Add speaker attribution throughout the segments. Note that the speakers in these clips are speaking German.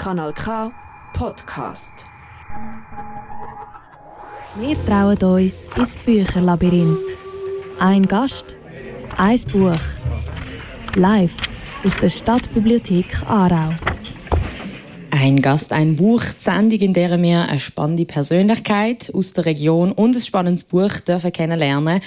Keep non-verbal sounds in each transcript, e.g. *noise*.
Speaker 1: Kanal K Podcast.
Speaker 2: Wir trauen uns ins Bücherlabyrinth. Ein Gast, ein Buch. Live aus der Stadtbibliothek Aarau.
Speaker 3: Ein Gast, ein Buch, die Sendung, in der wir eine spannende Persönlichkeit aus der Region und ein spannendes Buch dürfen kennenlernen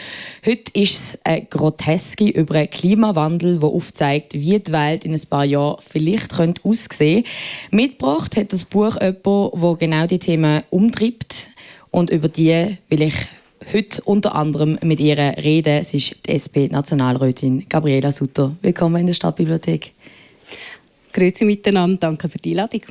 Speaker 3: Heute ist es eine Groteske über einen Klimawandel, der aufzeigt, wie die Welt in ein paar Jahren vielleicht könnte aussehen könnte. Mitgebracht hat das Buch jemand, der genau die Themen umtreibt. Und über die will ich heute unter anderem mit ihr reden. Sie ist die SP-Nationalrätin Gabriela Sutter. Willkommen in der Stadtbibliothek.
Speaker 4: Grüezi miteinander, danke für die Einladung.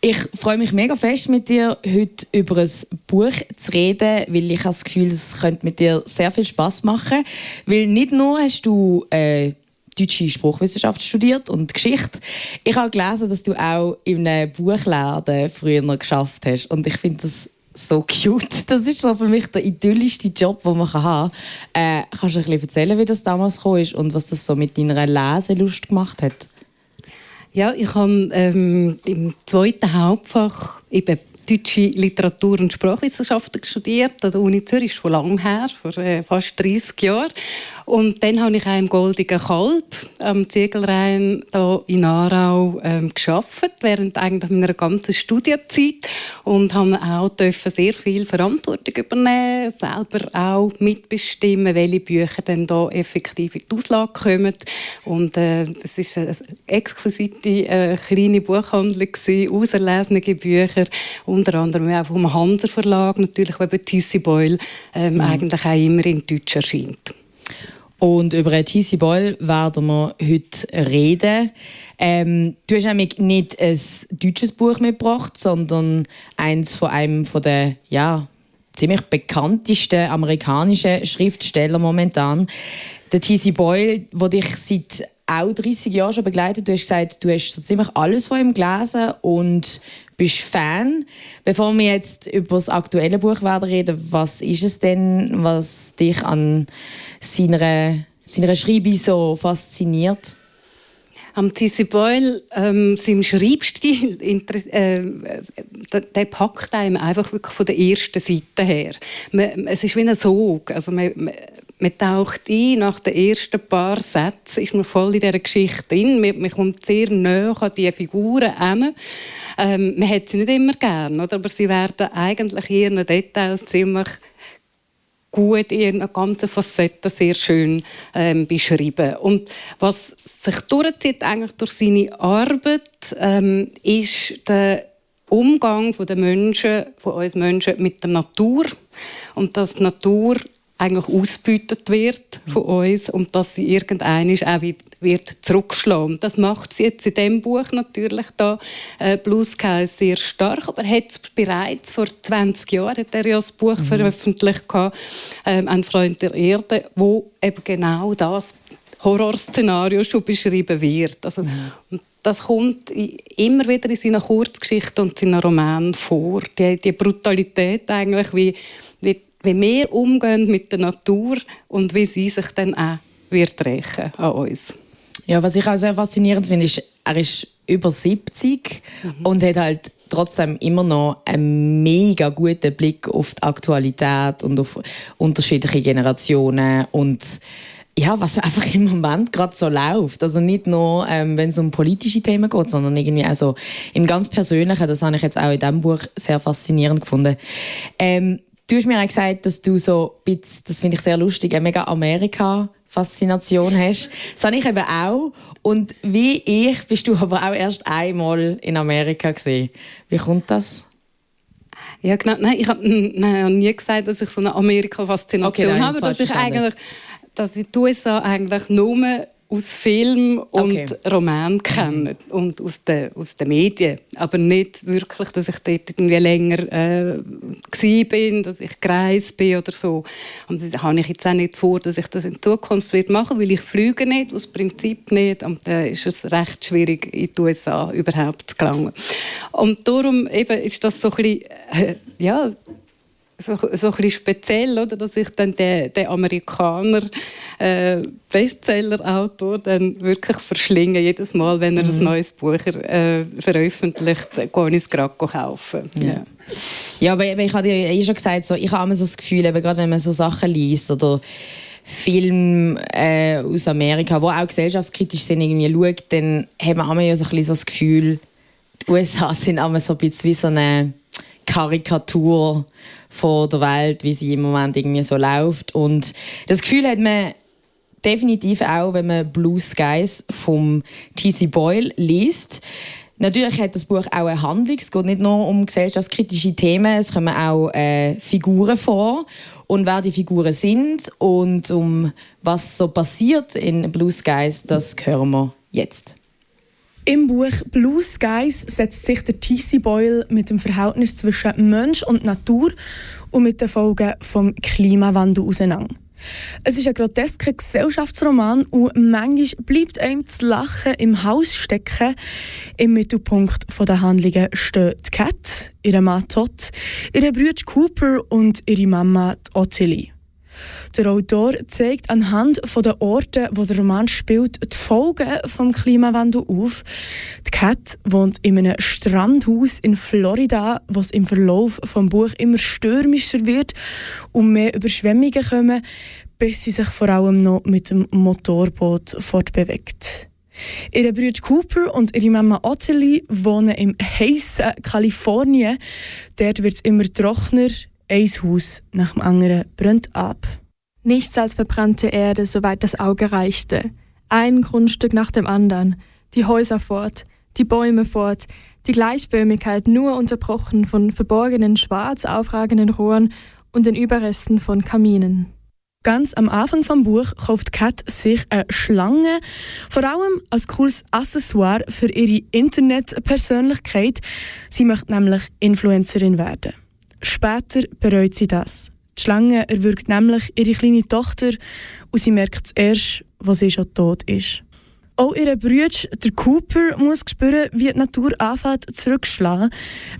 Speaker 3: Ich freue mich mega fest, mit dir heute über ein Buch zu reden, weil ich habe das Gefühl, es könnte mit dir sehr viel Spaß machen. Weil nicht nur hast du äh, deutsche Spruchwissenschaft studiert und Geschichte. Ich habe gelesen, dass du auch in einem Buchladen früher geschafft hast. Und ich finde das so cute. Das ist so für mich der idyllischste Job, den man haben kann. Äh, kannst du ein bisschen erzählen, wie das damals gekommen ist und was das so mit deiner Leselust gemacht hat?
Speaker 4: Ja, ich habe ähm, im zweiten Hauptfach eben deutsche Literatur- und Sprachwissenschaften studiert an der Uni Zürich, schon lange her, vor äh, fast 30 Jahren. Und dann habe ich auch im Goldigen Kalb am Ziegelrhein hier in Aarau ähm, geschafft, während eigentlich meiner ganzen Studienzeit und habe auch dürfen sehr viel Verantwortung übernehmen, selber auch mitbestimmen, welche Bücher dann da effektiv in die Auslage kommen. Und äh, das ist eine exquisite äh, kleine Buchhandlung gewesen, auserlesene Bücher, unter anderem auch vom Hanser Verlag, natürlich, wo eben Tissy Boyle ähm, mhm. eigentlich auch immer in Deutsch erscheint.
Speaker 3: Und über TC Ball werden wir heute reden. Ähm, du hast nämlich nicht ein deutsches Buch mitgebracht, sondern eins von einem von der ja, ziemlich bekanntesten amerikanischen Schriftsteller momentan. Der T.C. Boyle, der dich seit auch 30 Jahren schon begleitet. Du hast gesagt, du hast so ziemlich alles von ihm gelesen und bist Fan. Bevor wir jetzt über das aktuelle Buch werden reden, was ist es denn, was dich an seiner, seiner Schreibe so fasziniert?
Speaker 4: Am Tissy Boyle, ähm, seinem Schreibstil, äh, der, der, packt einem einfach wirklich von der ersten Seite her. Man, es ist wie ein Sog. Also man, man, man taucht ein, nach den ersten paar Sätzen ist man voll in dieser Geschichte drin. Man, man kommt sehr nah an diese Figuren hin. Ähm, man hat sie nicht immer gern, oder? aber sie werden eigentlich in ihren Details ziemlich gut in ihren ganzen Facetten sehr schön ähm, beschrieben. Und was sich durchzieht eigentlich durch seine Arbeit, ähm, ist der Umgang den Menschen, von uns Menschen mit der Natur und dass die Natur eigentlich ausgebeutet wird von uns und dass sie irgendwann auch wieder wird zurückschlagen. Das macht sie jetzt in dem Buch natürlich da äh, Blue Sky sehr stark, aber hat es bereits vor 20 Jahren hat er ja das Buch mhm. veröffentlicht gehabt, ähm, ein Freund der Erde, wo eben genau das Horrorszenario schon beschrieben wird. Also, mhm. Das kommt immer wieder in seinen Kurzgeschichten und seinen Romanen vor. Die, die Brutalität eigentlich, wie, wie wir umgehen mit der Natur und wie sie sich dann auch wird rächen an uns.
Speaker 3: Ja, was ich auch sehr faszinierend finde, ist, er ist über 70 mhm. und hat halt trotzdem immer noch einen mega guten Blick auf die Aktualität und auf unterschiedliche Generationen und ja, was *laughs* einfach im Moment gerade so läuft. Also nicht nur, ähm, wenn es um politische Themen geht, sondern irgendwie auch so im ganz Persönlichen. Das habe ich jetzt auch in diesem Buch sehr faszinierend gefunden. Ähm, Du hast mir auch gesagt, dass du so ein bisschen, das finde ich sehr lustig, eine mega Amerika-Faszination hast. Das habe ich eben auch. Und wie ich bist du aber auch erst einmal in Amerika gesehen. Wie kommt das?
Speaker 4: Ja, genau. Nein, ich habe nie gesagt, dass ich so eine Amerika-Faszination okay, habe, dass ich eigentlich, dass ich die USA eigentlich nur aus Film und okay. Roman kennen und aus den, aus den Medien. Aber nicht wirklich, dass ich dort irgendwie länger äh, bin, dass ich gereist bin oder so. Und das habe ich jetzt auch nicht vor, dass ich das in Zukunft wird machen weil ich fliege nicht, aus Prinzip nicht. Und da ist es recht schwierig, in die USA überhaupt zu gelangen. Und darum eben ist das so ein bisschen, äh, ja, so, so ein bisschen speziell, oder, dass ich dann den, den Amerikaner äh, Bestseller-Autor dann wirklich verschlinge. Jedes Mal, wenn er mhm. ein neues Buch äh, veröffentlicht, gehe ich es gerade kaufen.
Speaker 3: Ja. ja. ja, aber ich habe dir eh schon gesagt, so, ich habe immer so das Gefühl, eben, gerade wenn man so Sachen liest oder Film äh, aus Amerika, wo auch gesellschaftskritisch sind, irgendwie schaut, dann hat man immer ja so ein bisschen so das Gefühl, die USA *laughs* sind immer so ein bisschen wie so eine Karikatur von der Welt, wie sie im Moment irgendwie so läuft. Und das Gefühl hat man definitiv auch, wenn man Blue Skies vom T.C. Boyle liest. Natürlich hat das Buch auch eine Handlung. Es geht nicht nur um gesellschaftskritische Themen, es kommen auch äh, Figuren vor. Und wer die Figuren sind und um was so passiert in Blue Skies, das hören wir jetzt.
Speaker 5: Im Buch Blue Skies setzt sich der T.C. Boyle mit dem Verhältnis zwischen Mensch und Natur und mit den Folgen des Klimawandels auseinander. Es ist ein grotesker Gesellschaftsroman und manchmal bleibt einem das Lachen im Haus stecken. Im Mittelpunkt der Handlungen die Cat, ihre Mann Todd, ihre Brüder Cooper und ihre Mama Ottilie. Der Autor zeigt anhand der Orte, wo der Roman spielt, die Folgen des Klimawandels auf. Die Cat wohnt in einem Strandhaus in Florida, was im Verlauf des Buch immer stürmischer wird und mehr Überschwemmungen kommen, bis sie sich vor allem noch mit dem Motorboot fortbewegt. Ihre Brüder Cooper und ihre Mama Ottilie wohnen im heißen Kalifornien. Dort wird es immer trockener, ein Haus nach dem anderen brennt ab.
Speaker 6: Nichts als verbrannte Erde, soweit das Auge reichte. Ein Grundstück nach dem anderen. Die Häuser fort, die Bäume fort, die Gleichförmigkeit nur unterbrochen von verborgenen schwarz aufragenden Rohren und den Überresten von Kaminen.
Speaker 5: Ganz am Anfang vom Buch kauft Kat sich eine Schlange, vor allem als cooles Accessoire für ihre Internetpersönlichkeit. Sie möchte nämlich Influencerin werden. Später bereut sie das. Die Schlange erwürgt nämlich ihre kleine Tochter und sie merkt es erst, als sie schon tot ist. Auch ihr Bruder, der Cooper, muss spüren, wie die Natur anfängt zurückzuschlagen.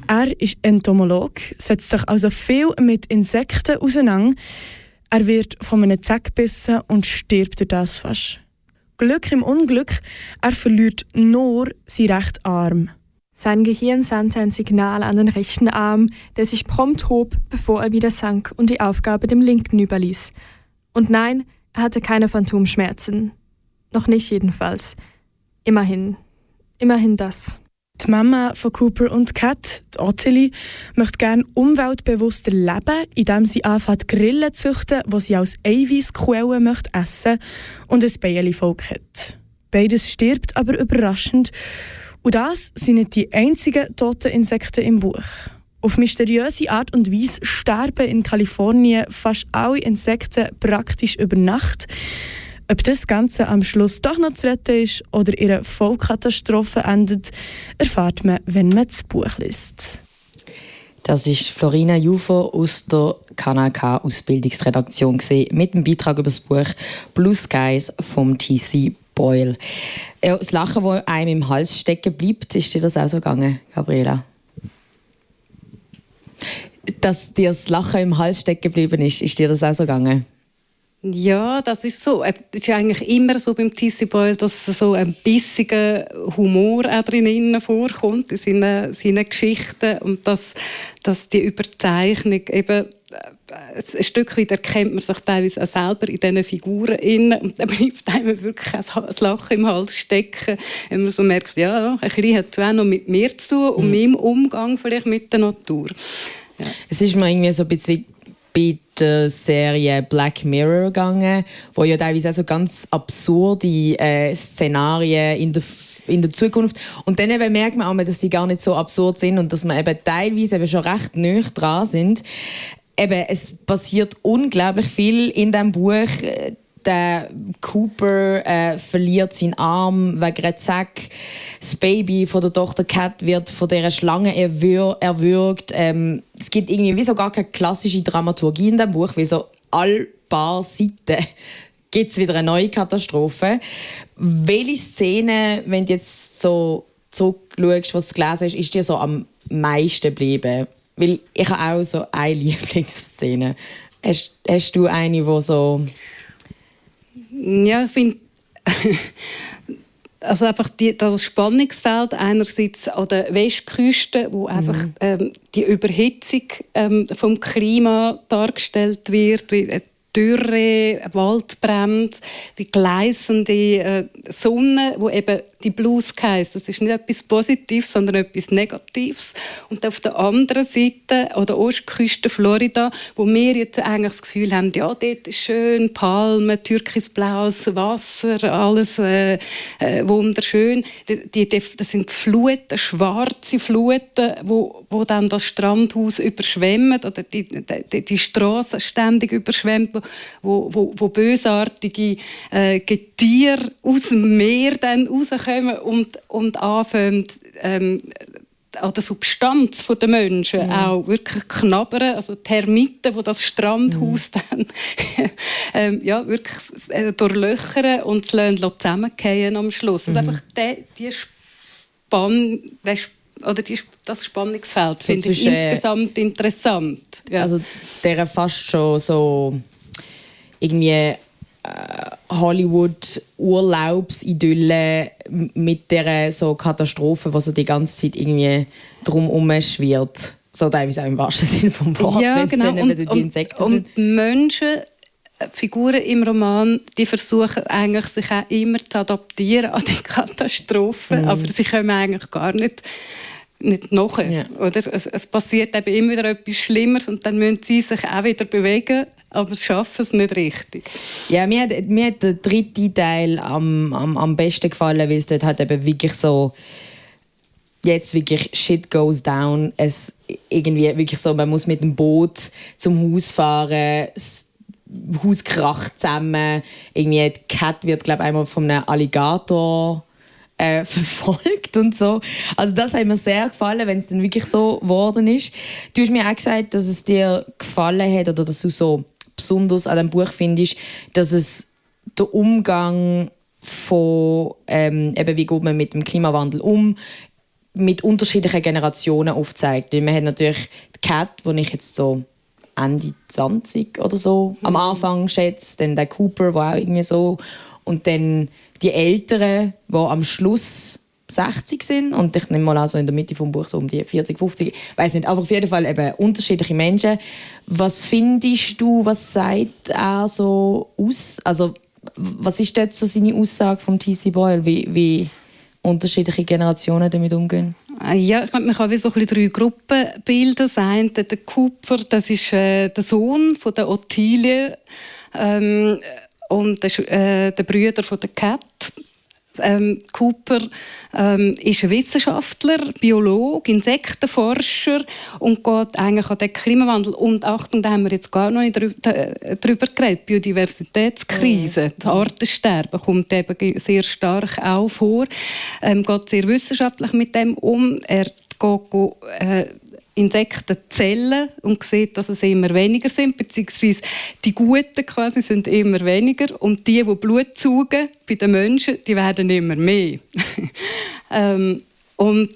Speaker 5: Er ist Entomolog, setzt sich also viel mit Insekten auseinander. Er wird von einem Zeck gebissen und stirbt durch das fast. Glück im Unglück, er verliert nur seinen rechten Arm.
Speaker 6: Sein Gehirn sandte ein Signal an den rechten Arm, der sich prompt hob, bevor er wieder sank und die Aufgabe dem linken überließ. Und nein, er hatte keine Phantomschmerzen. Noch nicht jedenfalls. Immerhin. Immerhin das.
Speaker 5: Die Mama von Cooper und Kat, die Ottilie, möchte gerne umweltbewusster leben, indem sie anfängt Grillen zu züchten, die sie als Eiweißquelle möchte essen und ein Bienenvolk hat. Beides stirbt aber überraschend und das sind nicht die einzigen toten Insekten im Buch. Auf mysteriöse Art und Weise sterben in Kalifornien fast alle Insekten praktisch über Nacht. Ob das Ganze am Schluss doch noch zu retten ist oder ihre Vollkatastrophe endet, erfahrt man, wenn man das Buch liest.
Speaker 3: Das ist Florina Jufer aus der Kanal K Ausbildungsredaktion mit dem Beitrag über das Buch Blue Skies vom TC Ja, das Lachen, das einem im Hals stecken bleibt, ist dir das auch so gegangen, Gabriela? Dass dir das Lachen im Hals stecken geblieben ist, ist dir das auch so gegangen?
Speaker 4: Ja, das ist so. Es ist eigentlich immer so beim Tissy Boyle, dass so ein bissiger Humor auch drin vorkommt in seinen, seinen Geschichten und dass, dass die Überzeichnung eben ein Stück weit erkennt man sich teilweise auch selber in diesen Figuren und dann bleibt einem wirklich das Lachen im Hals stecken, wenn man so merkt, ja, ein bisschen hat es auch noch mit mir zu tun und mhm. meinem Umgang vielleicht mit der Natur.
Speaker 3: Ja. Es ist mir irgendwie so ein bisschen bei der Serie Black Mirror gegangen, wo ja teilweise auch so ganz absurde äh, Szenarien in der in der Zukunft. Und dann eben merkt man auch, dass sie gar nicht so absurd sind und dass man eben teilweise eben schon recht nah dran sind eben, es passiert unglaublich viel in diesem Buch. Der Cooper äh, verliert seinen Arm wegen einer Zack. Das Baby von der Tochter Cat wird von dieser Schlange erwür erwürgt. Ähm, es gibt irgendwie wie gar keine klassische Dramaturgie in diesem Buch, wie so all paar Seiten *laughs* gibt es wieder eine neue Katastrophe. Welche Szene, wenn du jetzt so zurückschaust, was du gelesen hast, ist dir so am meisten geblieben? weil ich habe auch so eine *laughs* Lieblingsszene. Hast, hast du eine, wo so...
Speaker 4: Ja, ich finde... *laughs* also einfach die, das Spannungsfeld einerseits an der Westküste, wo einfach mhm. ähm, die Überhitzung ähm, vom Klima dargestellt wird, wie Dürre, Waldbrände, die gleißende äh, Sonne, wo eben die Blues heisst. Das ist nicht etwas Positives, sondern etwas Negatives. Und auf der anderen Seite, an der Ostküste Florida, wo wir jetzt eigentlich das Gefühl haben, ja, dort ist schön, Palmen, türkisblaues Wasser, alles äh, äh, wunderschön. Die, die, das sind Fluten, schwarze Fluten, wo, wo dann das Strandhaus überschwemmen oder die, die, die Straße ständig überschwemmt, wo, wo, wo bösartige äh, Getiere aus dem Meer dann rauskommen und, und anfangen, ähm, an der Substanz der Menschen mhm. auch wirklich knabbern, also Termiten, die das Strandhaus mhm. dann *laughs* ähm, ja, wirklich äh, durchlöchern und zusammenfallen am Schluss. Also mhm. Also einfach die, die Spann, der oder die, das Spannungsfeld so finde ich insgesamt interessant.
Speaker 3: Ja. Also der fast schon so irgendwie äh, Hollywood Urlaubsidylle mit der so Katastrophe, was so die ganze Zeit irgendwie drum schwirrt. So teilweise auch im wahrsten *laughs* Sinne vom Wort,
Speaker 4: ja, genau. und, die Insekten und, und Menschen äh, Figuren im Roman, die versuchen eigentlich sich auch immer zu adaptieren an die *laughs* Katastrophen, mm. aber sie kommen eigentlich gar nicht nicht nachher. Ja. Oder? Es, es, passiert eben immer wieder etwas Schlimmeres und dann müssen sie sich auch wieder bewegen, aber schaffen es nicht richtig.
Speaker 3: Ja, mir hat, mir hat der dritte Teil am, am, am besten gefallen, weil es dort halt eben wirklich so jetzt wirklich shit goes down. Es irgendwie wirklich so, man muss mit dem Boot zum Haus fahren, das Haus kracht zusammen, irgendwie die Cat wird glaube einmal von einem Alligator äh, *laughs* verfolgt und so. Also das hat mir sehr gefallen, wenn es dann wirklich so geworden ist. Du hast mir auch gesagt, dass es dir gefallen hat oder dass du so besonders an dem Buch findest, dass es der Umgang von ähm, eben wie geht man mit dem Klimawandel um mit unterschiedlichen Generationen aufzeigt. man hat natürlich die Cat, wo ich jetzt so Ende 20 oder so mhm. am Anfang schätze, dann der Cooper, der auch irgendwie so und dann die Älteren, die am Schluss 60 sind und ich nehme mal an, so in der Mitte vom Buch so um die 40, 50, weiß nicht, aber auf jeden Fall eben unterschiedliche Menschen. Was findest du, was sagt er so aus? Also was ist dort so seine Aussage vom T.C. Boyle, wie, wie unterschiedliche Generationen damit umgehen?
Speaker 4: Ah, ja, ich glaube, man kann wie so ein drei Gruppen bilden. Das der Cooper, das ist äh, der Sohn von der Ottilie. Ähm, und der, äh, der Brüder von der Cat. Ähm, Cooper ähm, ist Wissenschaftler, Biologe, Insektenforscher und geht eigentlich an den Klimawandel. Und Achtung, da haben wir jetzt gar noch nicht drüber, äh, drüber geredet. Biodiversitätskrise, mhm. das Artensterben kommt eben sehr stark auch vor. Ähm, geht sehr wissenschaftlich mit dem um. Er geht äh, Insektenzellen und sieht, dass es immer weniger sind, beziehungsweise die Guten quasi sind immer weniger und die, die Blut saugen bei den Menschen, die werden immer mehr. *laughs* ähm, und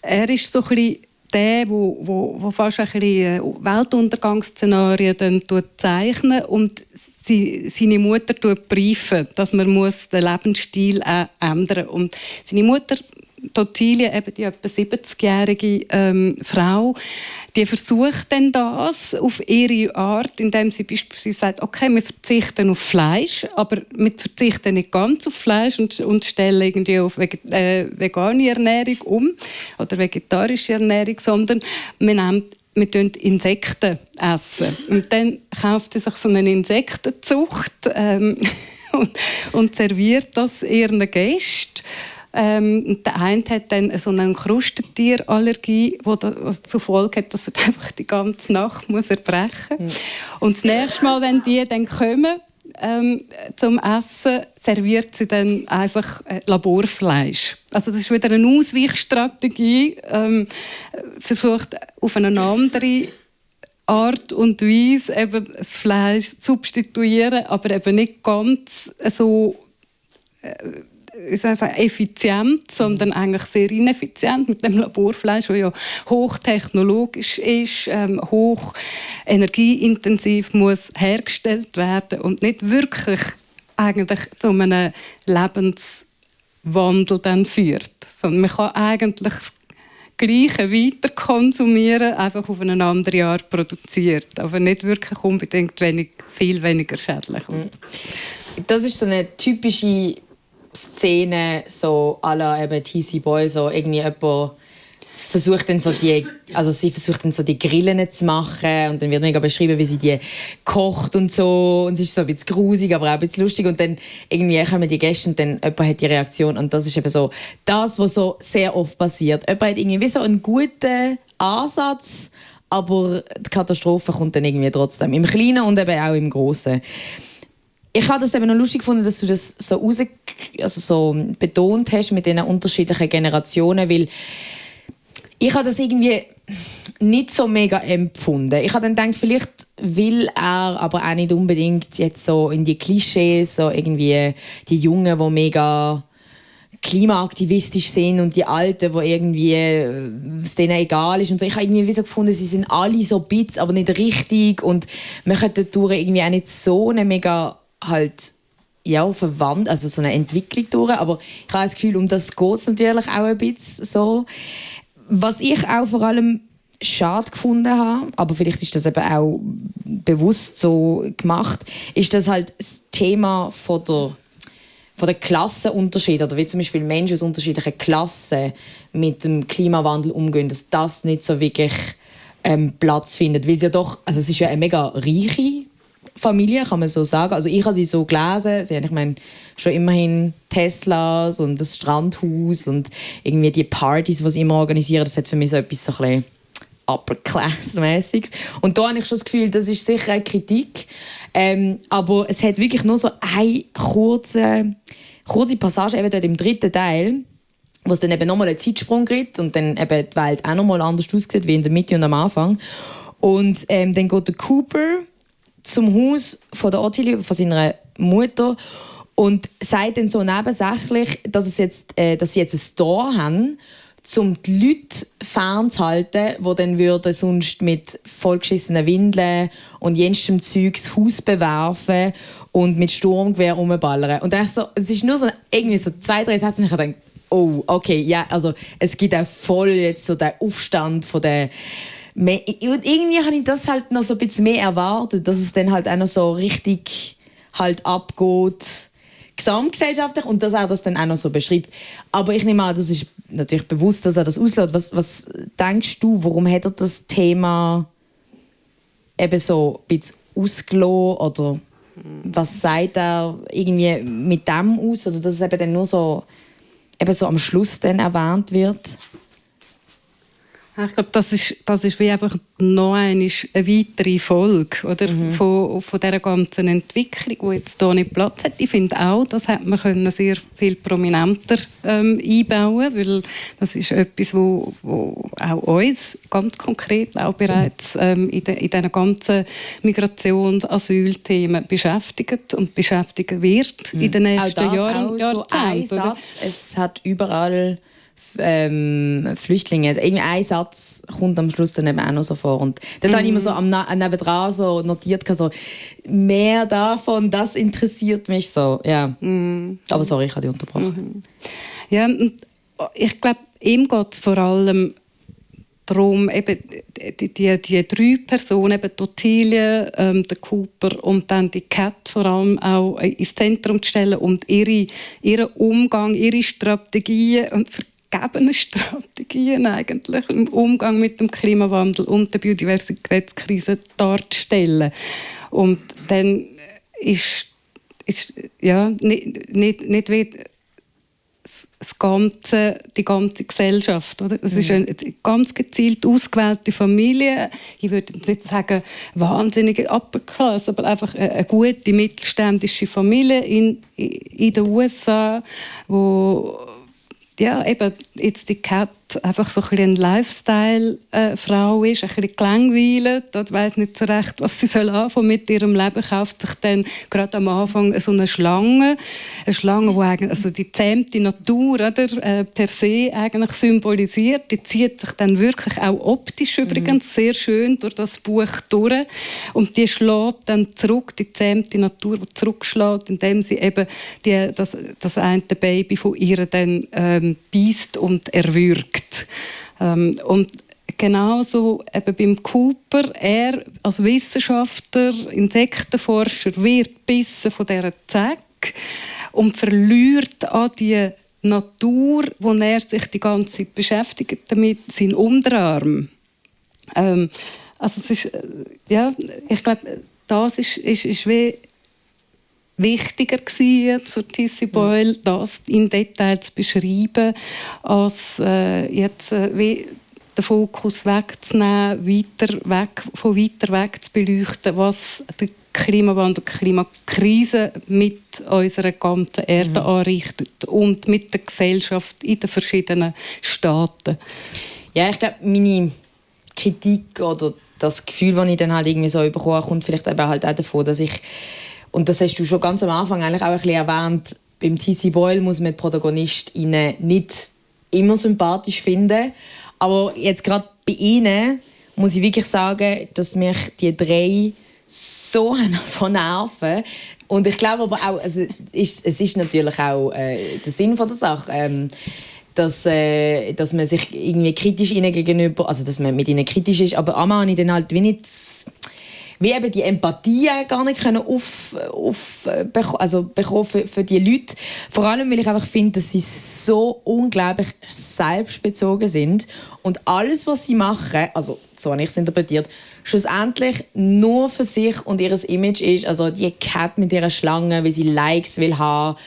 Speaker 4: er ist so ein der, wo, wo, wo fast ein bisschen äh, Weltuntergangsszenarien zeichnet und sie, seine Mutter briefen, dass man muss den Lebensstil ändern muss. Seine Mutter Totilia, eben die etwa 70-jährige ähm, Frau, die versucht dann das auf ihre Art, indem sie beispielsweise sagt, okay, wir verzichten auf Fleisch, aber wir verzichten nicht ganz auf Fleisch und, und stellen irgendwie auf äh, vegane Ernährung um oder vegetarische Ernährung, sondern wir nehmen wir essen Insekten. Essen. Und dann kauft sie sich so eine Insektenzucht ähm, *laughs* und, und serviert das ihren Gästen. Ähm, der eine hat dann so eine Krustentierallergie, die zur Folge hat, dass er *laughs* einfach die ganze Nacht muss erbrechen muss. Mhm. Und das nächste Mal, wenn die dann kommen, ähm, zum Essen serviert sie dann einfach äh, Laborfleisch. Also das ist wieder eine Ausweichstrategie, ähm, versucht auf eine andere Art und Weise eben das Fleisch zu substituieren, aber eben nicht ganz so äh, ich sagen, effizient, sondern eigentlich sehr ineffizient mit dem Laborfleisch, das ja hochtechnologisch ist, ähm, hoch energieintensiv muss hergestellt werden und nicht wirklich eigentlich zu einem Lebenswandel dann führt. Sondern man kann eigentlich Gleiche weiter konsumieren, einfach auf eine andere Art produziert. Aber nicht wirklich unbedingt wenig, viel weniger schädlich. Mhm.
Speaker 3: Das ist so eine typische Szene, so à la TC Boy, so irgendwie jemand versucht dann so die, also sie versucht dann so die Grillen zu machen und dann wird mega beschrieben, wie sie die kocht und so und es ist so ein bisschen grusig, aber auch ein bisschen lustig und dann irgendwie kommen die Gäste und dann jemand hat die Reaktion und das ist eben so das, was so sehr oft passiert. Jemand hat irgendwie so einen guten Ansatz, aber die Katastrophe kommt dann irgendwie trotzdem im Kleinen und eben auch im Großen. Ich habe das eben noch lustig gefunden, dass du das so raus, also so betont hast mit den unterschiedlichen Generationen, weil ich habe das irgendwie nicht so mega empfunden. Ich habe dann gedacht, vielleicht will er aber auch nicht unbedingt jetzt so in die Klischees, so irgendwie die Jungen, die mega klimaaktivistisch sind und die Alten, die irgendwie äh, es denen egal ist und so. Ich habe irgendwie so gefunden, sie sind alle so bits, aber nicht richtig und man könnte dadurch irgendwie auch nicht so eine mega halt ja, verwandt, also so eine Entwicklung durch, aber ich habe das Gefühl, um das geht es natürlich auch ein bisschen so. Was ich auch vor allem schade gefunden habe, aber vielleicht ist das eben auch bewusst so gemacht, ist dass halt das Thema von der von den Klassenunterschieden oder wie zum Beispiel Menschen aus unterschiedlichen Klassen mit dem Klimawandel umgehen, dass das nicht so wirklich ähm, Platz findet, weil es ja doch, also es ist ja eine mega reiche Familie, kann man so sagen. Also ich habe sie so gelesen. Sie haben, ich meine, schon immerhin Teslas und das Strandhaus und irgendwie die Partys, die sie immer organisieren, das hat für mich so etwas so ein Upper Class mäßiges. Und da habe ich schon das Gefühl, das ist sicher eine Kritik. Ähm, aber es hat wirklich nur so eine kurze, kurze Passage eben dort im dritten Teil, wo es dann eben nochmal einen Zeitsprung gibt und dann eben die Welt auch nochmal anders aussieht wie in der Mitte und am Anfang. Und ähm, dann geht der Cooper zum Haus von der Ottilie, von seiner Mutter und sagt dann so nebensächlich, dass, es jetzt, äh, dass sie jetzt ein Store haben, um die Leute fernzuhalten, die dann würden sonst mit vollgeschissenen Windeln und jenstem Zeug das Haus bewerfen und mit Sturmgewehr rumballern. Und dann so, es ist nur so irgendwie so zwei, drei Sätze und ich denke, oh, okay, ja, also es gibt auch voll jetzt so den Aufstand von und irgendwie habe ich das halt noch so ein bisschen mehr erwartet, dass es dann halt auch noch so richtig halt abgeht, gesamtgesellschaftlich und dass er das dann auch noch so beschreibt. Aber ich nehme an, das ist natürlich bewusst, dass er das auslässt. Was, was denkst du, warum hat er das Thema eben so ein bisschen ausgelassen oder was sagt er irgendwie mit dem aus oder dass es eben dann nur so, eben so am Schluss dann erwähnt wird?
Speaker 4: Ich glaube, das ist, das ist wie einfach noch eine, eine weitere Folge oder, mhm. von, von dieser ganzen Entwicklung, die jetzt hier nicht Platz hat. Ich finde auch, das hätte man können sehr viel prominenter ähm, einbauen weil das ist etwas, wo, wo auch uns ganz konkret auch bereits ähm, in, de, in diesen ganzen Migrations-, Asylthemen beschäftigt und beschäftigen wird mhm. in den nächsten Jahren.
Speaker 3: Auch so ein Satz, es hat überall ähm, Flüchtlinge. Also irgendwie ein Satz kommt am Schluss dann eben auch noch so vor. Und dort mm. habe ich immer so am nebendran so notiert, so, mehr davon, das interessiert mich so. Ja. Mm. Aber sorry, ich habe dich unterbrochen.
Speaker 4: Mm. Ja, ich glaube, ihm geht es vor allem darum, eben die, die, die drei Personen, eben die Ottilie, ähm, der Cooper und dann die Cat vor allem auch ins Zentrum zu stellen und ihre, ihren Umgang, ihre Strategien und gegebenen Strategien eigentlich im Umgang mit dem Klimawandel und der Biodiversitätskrise darzustellen. Und dann ist, ist ja, nicht, nicht, nicht wie das ganze, die ganze Gesellschaft. Oder? Es ist eine ganz gezielt ausgewählte Familie. Ich würde nicht sagen wahnsinnige Upper Class, aber einfach eine, gute mittelständische Familie in, in den USA, wo ja, eben jetzt die Cat einfach so ein bisschen eine Lifestyle-Frau ist, ein bisschen gelangweilt und weiss nicht so recht, was sie soll anfangen mit ihrem Leben, kauft sich dann gerade am Anfang so eine Schlange, eine Schlange, die eigentlich, also die zähmte Natur oder, äh, per se eigentlich symbolisiert. Die zieht sich dann wirklich auch optisch übrigens mhm. sehr schön durch das Buch durch und die schlägt dann zurück, die zähmte Natur, die zurückschlägt, indem sie eben die, das, das eine Baby von ihr dann ähm, beißt und erwürgt. Ähm, und genauso eben beim Cooper, er als Wissenschaftler, Insektenforscher wird bissen von dieser Zecke und verliert an die Natur, wo er sich die ganze Zeit beschäftigt damit, seinen Unterarm. Ähm, also es ist, äh, ja, ich glaube, das ist, ist, ist wie wichtiger gewesen für Tissy Boyle, das in Detail zu beschreiben, als äh, jetzt äh, wie den Fokus wegzunehmen, weiter weg, von weiter weg zu beleuchten, was der Klimawandel, die Klimakrise mit unserer ganzen Erde mhm. anrichtet und mit der Gesellschaft in den verschiedenen Staaten.
Speaker 3: Ja, ich glaube, meine Kritik oder das Gefühl, das ich dann halt irgendwie so bekomme, kommt vielleicht eben halt auch davon, dass ich und das hast du schon ganz am Anfang eigentlich auch ein bisschen erwähnt. Beim TC Boyle muss man die ProtagonistInnen nicht immer sympathisch finden. Aber jetzt gerade bei ihnen muss ich wirklich sagen, dass mich die drei so *laughs* von nerven. Und ich glaube aber auch, also ist, es ist natürlich auch äh, der Sinn von der Sache, ähm, dass, äh, dass man sich irgendwie kritisch ihnen gegenüber, also dass man mit ihnen kritisch ist, aber einmal habe ich dann halt wie nicht wie eben die Empathie gar nicht können auf, auf also bekommen für, für die Leute. Vor allem, weil ich einfach finde, dass sie so unglaublich selbstbezogen sind und alles, was sie machen, also so habe ich es interpretiert, schlussendlich nur für sich und ihr Image ist. Also die Cat mit ihrer Schlange, wie sie Likes will haben.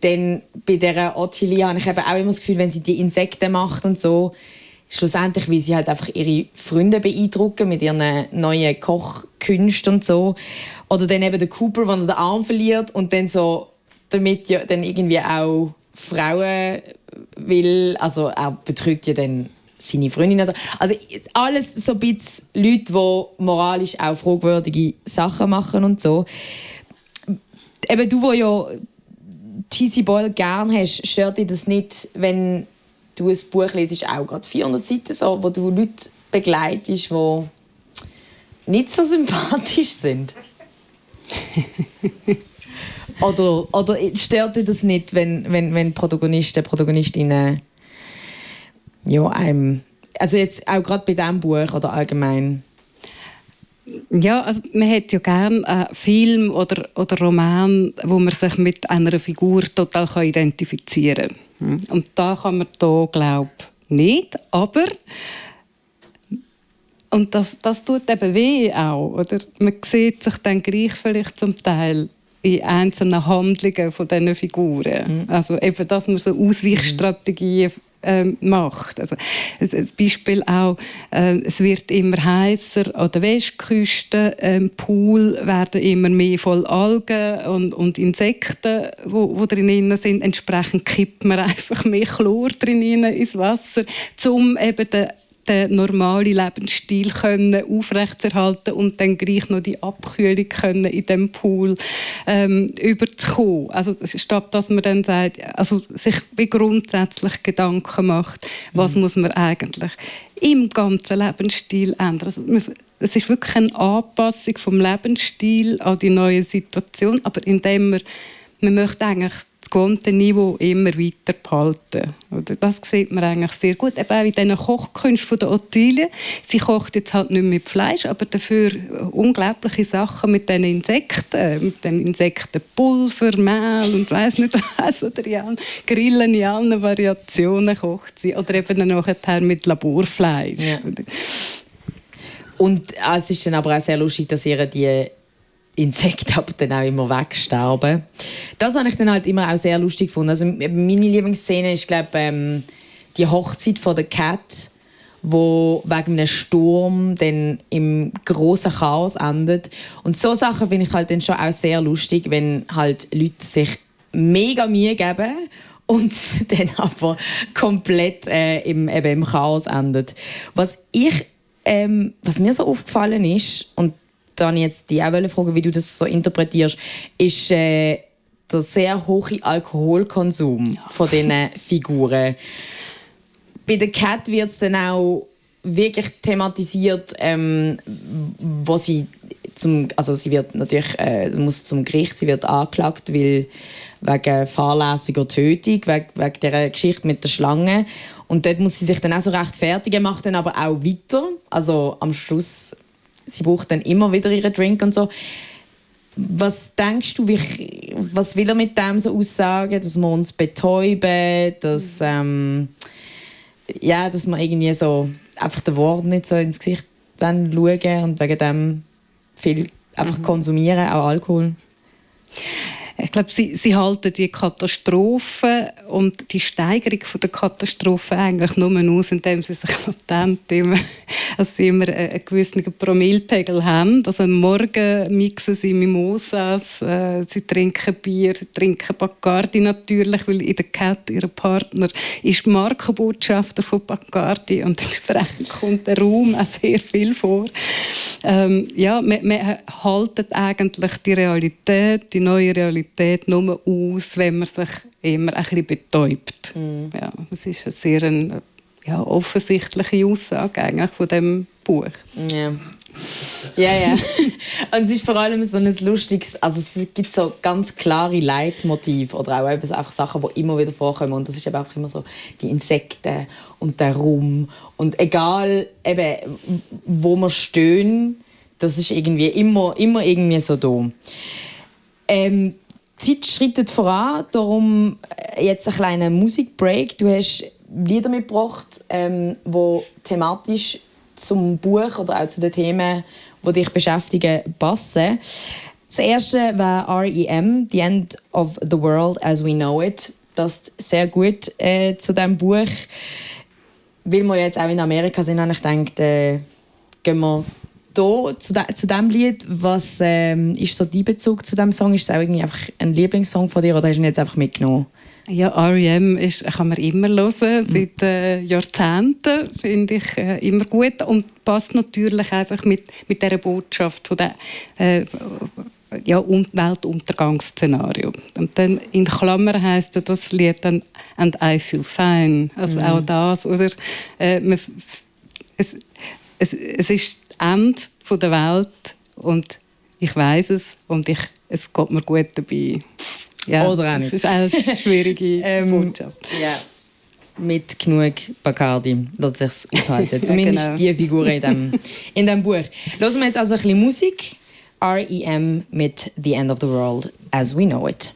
Speaker 3: Dann bei der Ottilie habe ich eben auch immer das Gefühl, wenn sie die Insekten macht und so, schlussendlich, wie sie halt einfach ihre Freunde beeindrucken mit ihren neuen Kochkünsten und so. Oder dann eben der Cooper, wenn er den Arm verliert und dann so damit ja dann irgendwie auch Frauen will, also er betrügt ja dann seine Freundin. Also, also alles so ein bisschen Leute, die moralisch auch fragwürdige Sachen machen und so. Eben du, wo ja T.C. Boyle gern hast, stört dich das nicht, wenn du ein Buch lesest, auch gerade 400 Seiten, so, wo du Leute begleitest, die nicht so sympathisch sind? *laughs* oder, oder stört dich das nicht, wenn, wenn, wenn Protagonisten, Protagonistinnen ja, einem, also jetzt auch gerade bei diesem Buch oder allgemein
Speaker 4: ja, also man hat ja gerne einen Film oder, oder Roman, wo man sich mit einer Figur total identifizieren kann. Und da kann man hier, glaube ich, nicht. Aber und das, das tut eben weh auch. Oder? Man sieht sich dann gleich vielleicht zum Teil in einzelnen Handlungen von diesen Figuren. Mhm. Also eben, dass man so Ausweichstrategien ähm, macht. Also, ein Beispiel auch, äh, es wird immer heißer an der Westküste, ähm, Pool werden immer mehr voll Algen und, und Insekten, wo drin sind. Entsprechend kippt man *laughs* einfach mehr Chlor drin ins Wasser, um eben den den normalen Lebensstil können aufrechterhalten und dann gleich noch die Abkühlung können in dem Pool ähm, überzukommen. Also statt dass man dann sagt, also sich wie grundsätzlich Gedanken macht, was mhm. muss man eigentlich im ganzen Lebensstil ändern. Also, es ist wirklich eine Anpassung vom Lebensstil an die neue Situation, aber indem man man möchte eigentlich gewohnte Niveau immer weiter behalten. Das sieht man eigentlich sehr gut. Eben auch in diesen Kochkünsten der Ottilie. Sie kocht jetzt halt nicht mit Fleisch, aber dafür unglaubliche Sachen mit den Insekten, mit dem Insektenpulver, Mehl und weiß nicht *laughs* was. Oder in Grillen in allen Variationen kocht sie. Oder eben nachher mit Laborfleisch. Ja.
Speaker 3: Und ah, es ist dann aber auch sehr lustig, dass ihr die Insekten *laughs* aber dann auch immer wegsterben. Das habe ich dann halt immer auch sehr lustig gefunden. Also meine Lieblingsszene ist glaube ähm, die Hochzeit von der Cat, wo wegen einem Sturm dann im großen Chaos endet. Und so Sachen finde ich halt dann schon auch sehr lustig, wenn halt Leute sich mega Mühe geben und *laughs* dann aber komplett äh, im, eben im Chaos endet. Was ich, ähm, was mir so aufgefallen ist und dann jetzt die auch fragen, wie du das so interpretierst, ist äh, der sehr hohe Alkoholkonsum ja. von diesen *laughs* Figuren. Bei der Cat wird es dann auch wirklich thematisiert, ähm, wo sie zum, also sie wird natürlich äh, muss zum Gericht, sie wird angeklagt, weil wegen fahrlässiger Tötung, wegen, wegen der Geschichte mit der Schlange. Und dort muss sie sich dann auch so rechtfertigen, macht dann aber auch weiter. Also am Schluss, sie braucht dann immer wieder ihren Drink und so. Was denkst du, wie, was will er mit dem so aussagen, dass wir uns betäuben, dass, ähm, ja, dass wir irgendwie so einfach den Worten nicht so ins Gesicht schauen und wegen dem viel einfach mhm. konsumieren, auch Alkohol?
Speaker 4: Ich glaube, sie, sie halten die Katastrophe und die Steigerung von der Katastrophe eigentlich nur aus, indem sie sich an immer, *laughs* dass sie immer einen gewissen Promillpegel haben. Also am Morgen mixen sie Mimosas, äh, sie trinken Bier, sie trinken Bacardi natürlich, weil in der Cat ihr Partner ist Markenbotschafter von Bacardi und entsprechend kommt der Raum auch sehr viel vor. Ähm, ja, man, man haltet eigentlich die Realität, die neue Realität Realität nur aus, wenn man sich immer ein bisschen betäubt. Mhm. Ja, das ist eine sehr eine, ja, offensichtliche Aussage eigentlich von dem Buch.
Speaker 3: Ja. Ja, ja. *laughs* Und es ist vor allem so ein lustiges, also es gibt so ganz klare Leitmotive oder auch eben einfach Sachen, die immer wieder vorkommen und das ist eben auch immer so die Insekten und der Rum und egal eben, wo wir stehen, das ist irgendwie immer, immer irgendwie so da. Ähm, Zeit schreitet voran, darum äh, jetzt ein kleiner Musikbreak. Du hast Lieder mitgebracht, ähm, thematisch zum Buch oder auch zu den Themen, die dich beschäftigen, passen. Das erste war R.E.M., The End of the World as We Know It. Das ist sehr gut äh, zu diesem Buch. Weil wir jetzt auch in Amerika sind, habe ich gedacht, äh, gehen wir hier zu, de, zu diesem Lied, was ähm, ist so dein Bezug zu diesem Song? Ist es auch irgendwie einfach ein Lieblingssong von dir oder hast du ihn jetzt einfach mitgenommen?
Speaker 4: Ja, R.E.M. Ist, kann man immer hören, mhm. seit äh, Jahrzehnten, finde ich äh, immer gut und passt natürlich einfach mit, mit dieser Botschaft von der äh, ja, Weltuntergangsszenario. Und dann in Klammern heißt das Lied dann «And I feel fine». Also mhm. auch das, oder? Äh, man, es, es, es ist Ende der Welt und ich weiß es und ich, es geht mir gut dabei.
Speaker 3: Ja, Oder auch
Speaker 4: nicht. Das ist eine *laughs* schwierige ähm, Botschaft.
Speaker 3: Ja. Mit genug Bacardi lässt sich es aushalten. *laughs* Zumindest ja, genau. die Figuren in dem, in dem Buch. Hören wir jetzt also ein bisschen Musik. R.E.M. mit The End of the World as We Know It.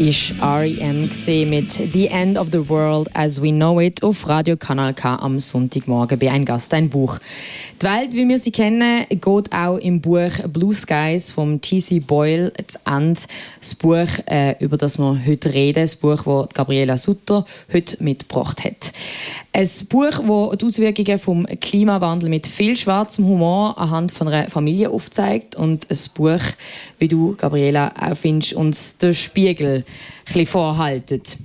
Speaker 3: Ist R.E.M. mit The End of the World as We Know It auf Radio Kanal K am Sonntagmorgen bei ein Gast ein Buch. Die Welt, wie wir sie kennen, geht auch im Buch Blue Skies vom T.C. Boyle zu Ende. Das Buch, äh, über das wir heute reden, das Buch, das Gabriela Sutter heute mitgebracht hat. Ein Buch, das die Auswirkungen vom Klimawandel mit viel schwarzem Humor anhand von einer Familie aufzeigt und ein Buch, wie du, Gabriela, auch findest, uns den Spiegel ein vorhaltet.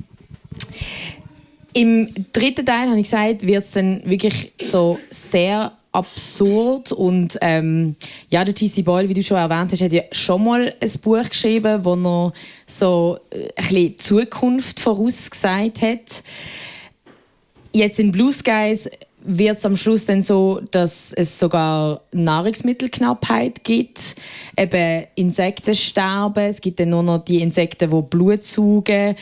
Speaker 3: Im dritten Teil, habe ich gesagt, wird es dann wirklich so sehr absurd und ähm, ja, der T.C. Boyle, wie du schon erwähnt hast, hat ja schon mal ein Buch geschrieben, wo er so äh, ein bisschen Zukunft vorausgesagt hat. Jetzt in Blue Skies wird es am Schluss dann so, dass es sogar Nahrungsmittelknappheit gibt, eben Insekten sterben, es gibt dann nur noch die Insekten, die Blut saugen,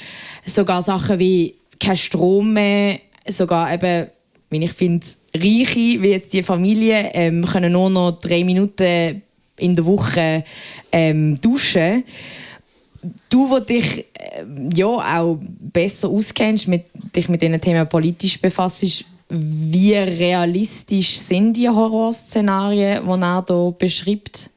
Speaker 3: sogar Sachen wie kein Strom mehr, sogar eben, wie ich finde, Reiche, wie jetzt die Familie, ähm, können nur noch drei Minuten in der Woche ähm, duschen. Du, wo dich äh, ja auch besser auskennst, mit, dich mit diesen Themen politisch befasst, wie realistisch sind die Horrorszenarien, die er hier beschreibt?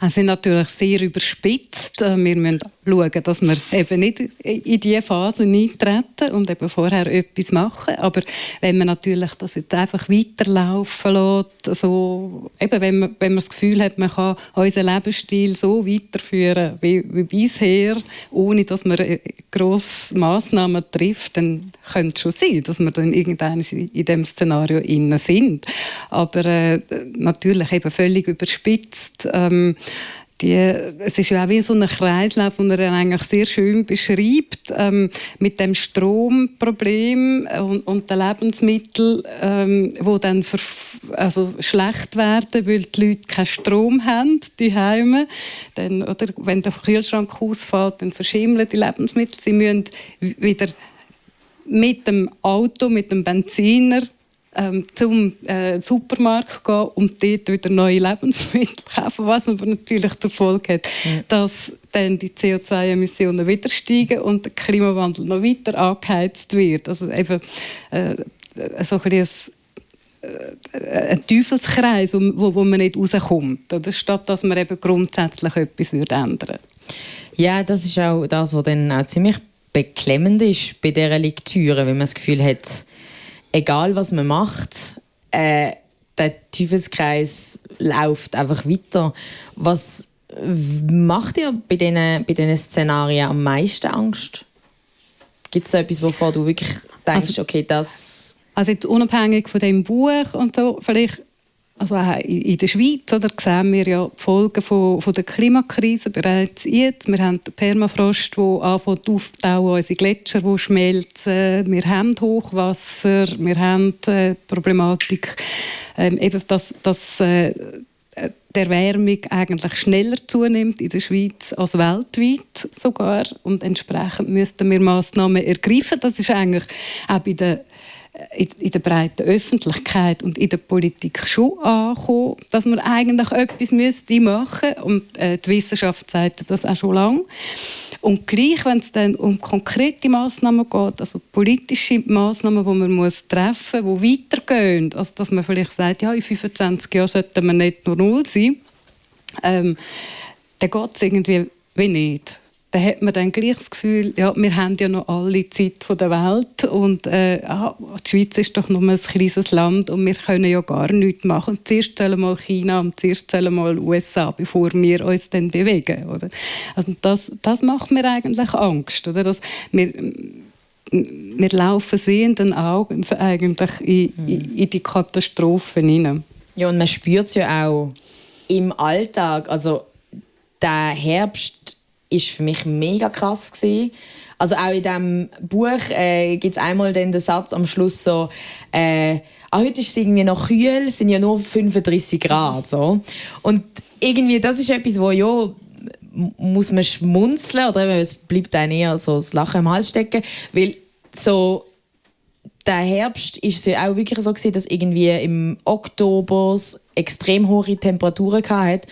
Speaker 4: Es sind natürlich sehr überspitzt. Äh, Wir müssen schauen, dass wir eben nicht in diese Phase eintreten und eben vorher etwas machen. Aber wenn man natürlich das jetzt einfach weiterlaufen lässt, so, eben wenn, man, wenn man das Gefühl hat, man kann unseren Lebensstil so weiterführen wie, wie bisher, ohne dass man äh, grosse Massnahmen trifft, dann könnte es schon sein, dass wir dann irgendwann in diesem Szenario sind. Aber äh, natürlich eben völlig überspitzt. Ähm, die, es ist ja auch wie so ein Kreislauf, den er eigentlich sehr schön beschreibt, ähm, mit dem Stromproblem und, und den Lebensmitteln, ähm, dann also schlecht werden, weil die Leute keinen Strom haben, die Heime. Dann, oder wenn der Kühlschrank ausfällt, dann verschimmeln die Lebensmittel. Sie müssen wieder mit dem Auto, mit dem Benziner ähm, zum äh, Supermarkt gehen und dort wieder neue Lebensmittel kaufen, was aber natürlich zur Folge hat, ja. dass dann die CO2-Emissionen wieder steigen und der Klimawandel noch weiter angeheizt wird. Also eben äh, so ein bisschen ein Teufelskreis, wo, wo man nicht rauskommt, oder? statt dass man eben grundsätzlich etwas ändern würde.
Speaker 3: Ja, das ist auch das, was dann auch ziemlich beklemmend ist bei dieser Lektüre, wenn man das Gefühl hat, egal was man macht, äh, der Teufelskreis läuft einfach weiter. Was macht dir bei diesen, bei diesen Szenarien am meisten Angst? Gibt es da etwas, wovor du wirklich denkst, also, okay, das...
Speaker 4: Also jetzt unabhängig von dem Buch und so, vielleicht also auch in der Schweiz oder, sehen wir ja die Folgen von, von der Klimakrise bereits jetzt. Wir haben den Permafrost, der anfängt aufzutauen, unsere Gletscher, die schmelzen. Wir haben Hochwasser, wir haben die äh, Problematik, ähm, eben, dass, dass äh, die Erwärmung eigentlich schneller zunimmt in der Schweiz als weltweit sogar. Und entsprechend müssten wir Massnahmen ergreifen. Das ist eigentlich auch bei den in der breiten Öffentlichkeit und in der Politik schon angekommen, dass man eigentlich etwas müsste machen und äh, die Wissenschaft sagt das auch schon lange. Und gleich, wenn es dann um konkrete Maßnahmen geht, also politische Maßnahmen, die man muss treffen muss, die weitergehen, also dass man vielleicht sagt, ja, in 25 Jahren sollten wir nicht nur null sein, ähm, dann geht es irgendwie wie nicht. Da hat man dann gleich das Gefühl, ja, wir haben ja noch alle Zeit von der Welt und äh, ah, die Schweiz ist doch nur ein kleines Land und wir können ja gar nichts machen. Zuerst sollen mal China und zuerst sollen mal USA, bevor wir uns dann bewegen. Oder? Also das, das macht mir eigentlich Angst. Oder? Dass wir, wir laufen sehenden Augen eigentlich in, in, in die Katastrophen hinein.
Speaker 3: Ja, und man spürt es ja auch im Alltag. Also, der Herbst ist für mich mega krass gewesen. Also auch in diesem Buch äh, gibt es einmal den Satz am Schluss so, äh, ah, heute ist es irgendwie noch kühl, sind ja nur 35 Grad. So. Und irgendwie, das ist etwas, wo ja muss man schmunzeln oder es bleibt einem eher so das Lachen im Hals stecken, weil so der Herbst ist es ja auch wirklich so gewesen, dass irgendwie im Oktober extrem hohe Temperaturen hatte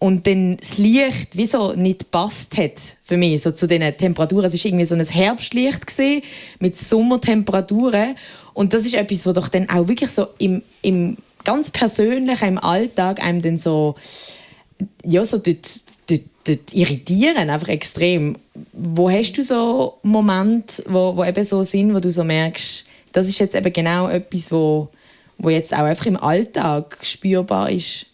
Speaker 3: und dann das Licht wie so nicht passt hat für mich so zu den Temperaturen. Es ist irgendwie so ein Herbstlicht gesehen mit Sommertemperaturen und das ist etwas, wo doch dann auch wirklich so im, im ganz persönlichen im Alltag einem dann so ja so dort, dort, dort irritieren einfach extrem. Wo hast du so Momente, wo, wo eben so sind, wo du so merkst, das ist jetzt eben genau etwas, wo, wo jetzt auch einfach im Alltag spürbar ist?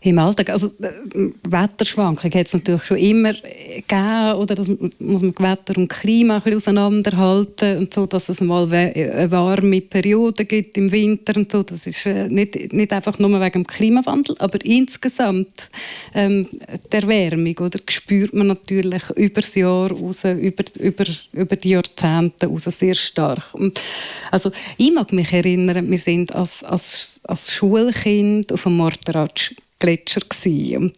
Speaker 4: Im Alltag, also äh, Wetterschwankungen hat es natürlich schon immer äh, gegeben, oder das muss man Wetter und Klima ein bisschen auseinanderhalten und so, dass es mal eine warme Periode gibt im Winter und so. Das ist äh, nicht, nicht einfach nur wegen dem Klimawandel, aber insgesamt ähm, die Erwärmung, oder, spürt man natürlich über das Jahr raus, über, über, über die Jahrzehnte raus sehr stark. Und, also ich mag mich erinnern, wir sind als, als, als Schulkind auf dem Morteratsch Gletscher gsi und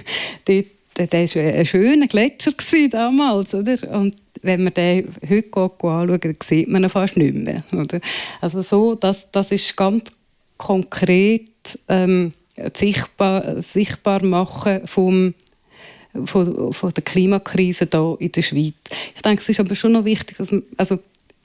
Speaker 4: *laughs* dort, der war ein schöner Gletscher damals, oder? Und wenn man den heute anschaut, sieht man ihn fast nicht mehr, oder? Also so, das, das ist ganz konkret ähm, sichtbar, sichtbar machen vom von, von der Klimakrise hier in der Schweiz. Ich denke, es ist aber schon noch wichtig, dass man, also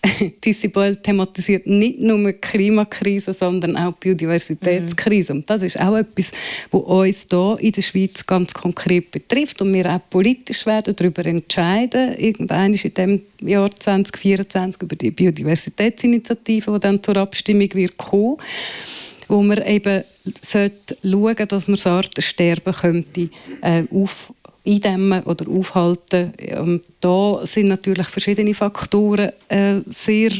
Speaker 4: *laughs* Tissi Boyle thematisiert nicht nur die Klimakrise, sondern auch die Biodiversitätskrise. Und das ist auch etwas, was uns hier in der Schweiz ganz konkret betrifft und wir auch politisch werden darüber entscheiden, irgendwann in dem Jahr 2024 über die Biodiversitätsinitiative, die dann zur Abstimmung wird kommen wo man eben sollte schauen, dass man das Artensterben könnte äh, auf eindämmen oder aufhalten. Und da sind natürlich verschiedene Faktoren äh, sehr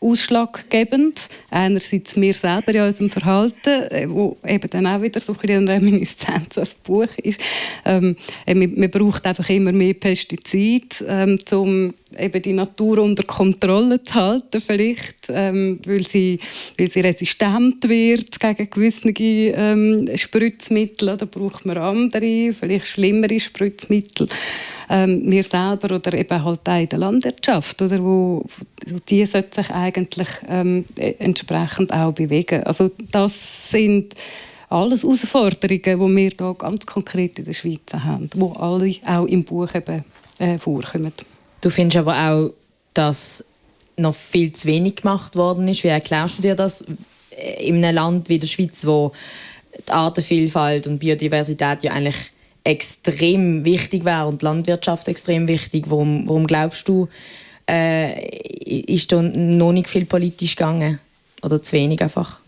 Speaker 4: ausschlaggebend. Einerseits wir selber in unserem Verhalten, äh, wo eben dann auch wieder so ein eine Reminiszenz als Buch ist. Ähm, äh, man, man braucht einfach immer mehr Pestizide, ähm, um eben die Natur unter Kontrolle zu halten, vielleicht, ähm, weil, sie, weil sie resistent wird gegen gewisse ähm, Spritzmittel. Da braucht man andere, vielleicht schlimmere Spritzmittel ähm, wir selber oder eben halt auch in der Landwirtschaft, oder, wo, die sollte sich eigentlich ähm, entsprechend auch bewegen. Also das sind alles Herausforderungen, die wir hier ganz konkret in der Schweiz haben, wo alle auch im Buch eben, äh, vorkommen.
Speaker 3: Du findest aber auch, dass noch viel zu wenig gemacht worden ist. Wie erklärst du dir das äh, in einem Land wie der Schweiz, wo die Artenvielfalt und Biodiversität ja eigentlich extrem wichtig wäre und die Landwirtschaft extrem wichtig. Warum, warum glaubst du, äh, ist da noch nicht viel politisch gegangen? Oder zu wenig einfach?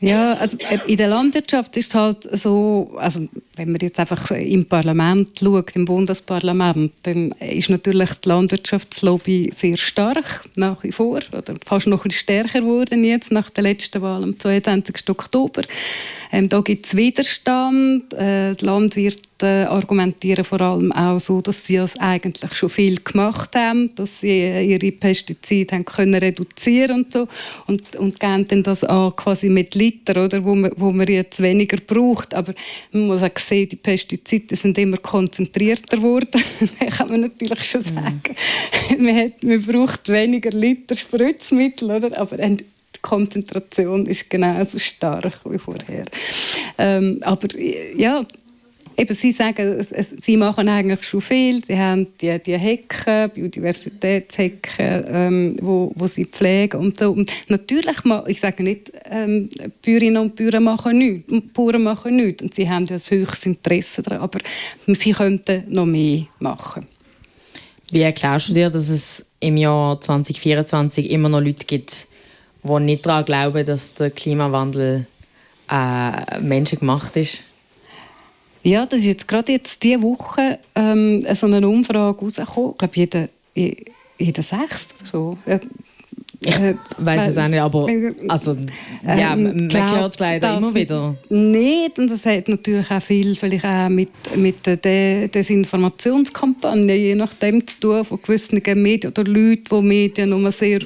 Speaker 4: Ja, also äh, in der Landwirtschaft ist es halt so, also wenn man jetzt einfach im Parlament schaut, im Bundesparlament, dann ist natürlich die Landwirtschaftslobby sehr stark, nach wie vor, oder fast noch ein bisschen stärker geworden jetzt nach der letzten Wahl am 22. Oktober. Ähm, da gibt es Widerstand. Äh, die Landwirte argumentieren vor allem auch so, dass sie es eigentlich schon viel gemacht haben, dass sie äh, ihre Pestizide haben können reduzieren und so und, und geben dann das an quasi mit Liter, oder, wo, man, wo man jetzt weniger braucht. Aber man muss auch sehen, die Pestizide sind immer konzentrierter geworden. *laughs* das kann man natürlich schon sagen. man, hat, man braucht weniger Liter Spritzmittel, oder? aber die Konzentration ist genauso stark wie vorher. Ähm, aber ja, eben, Sie sagen, Sie machen eigentlich schon viel. Sie haben die, die Hecken, Biodiversitätshecken, ähm, wo, wo Sie pflegen und so. Und natürlich, ich sage nicht, ähm, Bäuerinnen und Bauern machen nichts, Bauern machen nichts. Und sie haben ja ein höchstes Interesse daran, aber sie könnten noch mehr machen.
Speaker 3: Wie erklärst du dir, dass es im Jahr 2024 immer noch Leute gibt, die nicht daran glauben, dass der Klimawandel äh, menschengemacht ist?
Speaker 4: Ja, das ist jetzt gerade jetzt diese Woche ähm, so eine Umfrage rausgekommen. Ich glaube, jeder, je- jeder Sechste oder so. Äh,
Speaker 3: Ich
Speaker 4: äh,
Speaker 3: weiß es auch nicht, aber also, ja,
Speaker 4: ähm,
Speaker 3: man hört es leider immer wieder.
Speaker 4: Nicht, und das hat natürlich auch viel vielleicht auch mit, mit der De Desinformationskampagne, je nachdem zu tun, von gewissen Medien oder Leuten, die Medien nur sehr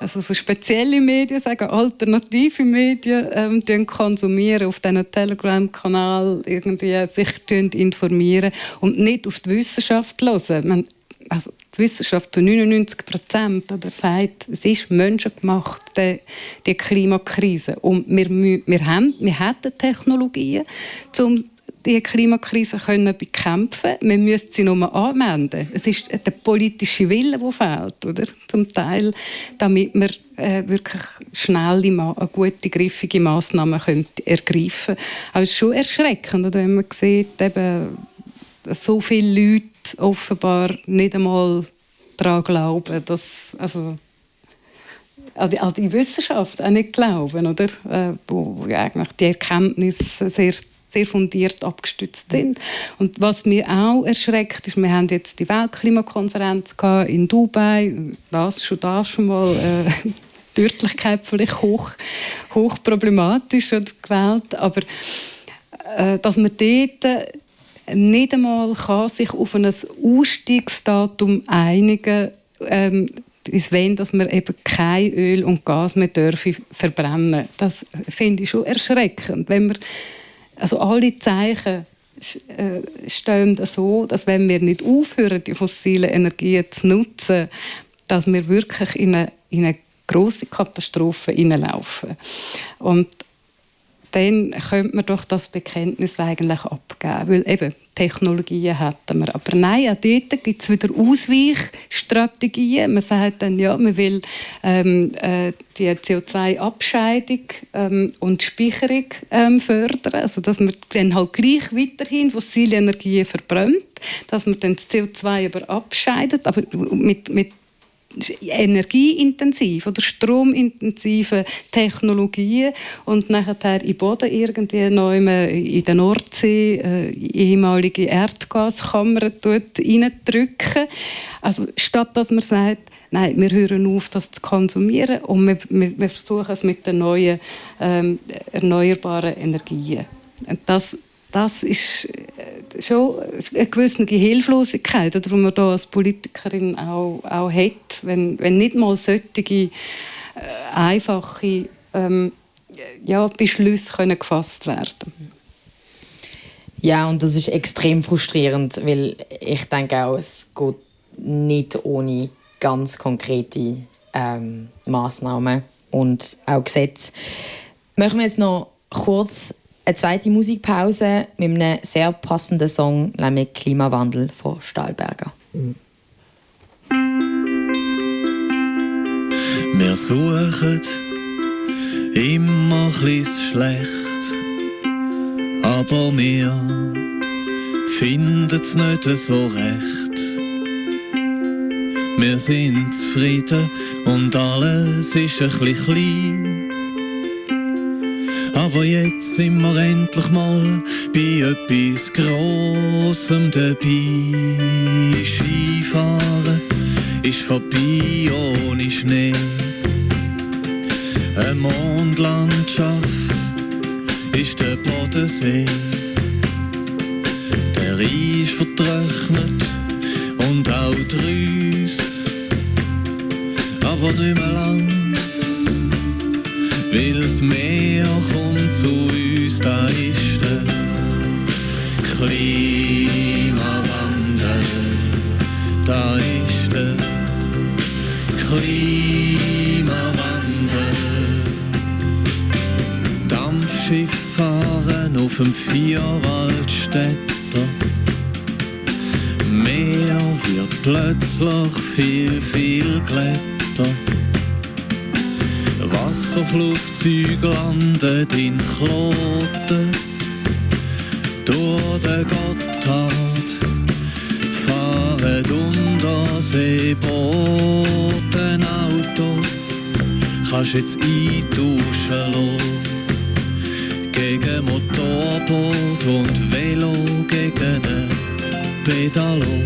Speaker 4: also so spezielle Medien, sagen alternative Medien, ähm, konsumieren auf diesen Telegram-Kanal, irgendwie sich informieren und nicht auf die Wissenschaft hören. Man, also die Wissenschaft zu 99 Prozent oder sagt, es ist menschengemacht, die, die Klimakrise. Und wir, wir, haben, wir hätten Technologien, um die Klimakrise können bekämpfen. Wir müssen sie nur anwenden. Es ist der politische Wille, der fehlt, oder? Zum Teil, damit wir äh, wirklich schnelle, Ma gute, griffige Massnahmen können ergreifen können. Aber es ist schon erschreckend, oder? wenn man sieht, eben, dass so viele Leute offenbar nicht einmal daran glauben, dass also an die, an die Wissenschaft auch nicht glauben, oder? Äh, wo, eigentlich die Erkenntnisse sehr sehr fundiert abgestützt sind. Und was mich auch erschreckt, ist, wir haben jetzt die Weltklimakonferenz in Dubai, das schon das schon mal äh, *laughs* die Örtlichkeit vielleicht hoch, hoch problematisch und gewählt, aber äh, dass man dort nicht einmal kann sich auf ein Ausstiegsdatum einigen ähm, bis wenn dass wir eben kein Öl und Gas mehr dürfen verbrennen. Das finde ich schon erschreckend, wenn wir also alle Zeichen äh, stehen so, dass wenn wir nicht aufhören, die fossilen Energien zu nutzen, dass wir wirklich in eine, in eine große Katastrophe hineinlaufen. Und dann könnte man doch das Bekenntnis eigentlich abgeben, weil eben Technologien hätten wir. Aber nein, auch dort gibt es wieder Ausweichstrategien. Man sagt dann, ja, man will ähm, äh, die CO2-Abscheidung ähm, und Speicherung ähm, fördern, also dass man dann halt gleich weiterhin fossile Energien verbrennt, dass man dann das CO2 aber abscheidet, aber mit, mit energieintensiv oder stromintensive Technologien und nachher in Boden irgendwie neu in der Nordsee äh, ehemalige Erdgaskammern reindrücken. Also statt dass man sagt, nein, wir hören auf, das zu konsumieren und wir, wir, wir versuchen es mit den neuen ähm, erneuerbaren Energien. Und das, das ist äh, schon eine gewisse Hilflosigkeit, die man da als Politikerin auch, auch hat, wenn, wenn nicht mal solche äh, einfache ähm, ja, Beschlüsse können gefasst werden
Speaker 3: Ja, und das ist extrem frustrierend, weil ich denke auch, es geht nicht ohne ganz konkrete ähm, Maßnahmen und auch Gesetze. Machen wir jetzt noch kurz eine zweite Musikpause mit einem sehr passenden Song, nämlich Klimawandel von Stahlberger.
Speaker 7: Wir suchen immer chlis schlecht, aber wir finden's nicht so recht. Wir sind zufrieden und alles ist ein bisschen klein. Aber jetzt sind wir endlich mal bei etwas Grossem dabei. Skifahren ist vorbei ohne Schnee. Eine Mondlandschaft ist der Bodensee. Der Eis vertrocknet und auch die Rüsse. Aber nicht mehr lang, weil das Meer kommt zu uns, da ist der Klimawandel. Da ist der Klimawandel. Dampfschiff fahren auf dem Vierwaldstätter. Meer wird plötzlich viel, viel glätter. Wasserflugzeug landet in Kloten. Durch den Gotthard fahren Unterseebooten Auto. Kannst jetzt eintauschen lassen. Gegen Motorboot und Velo gegen ein Pedalo.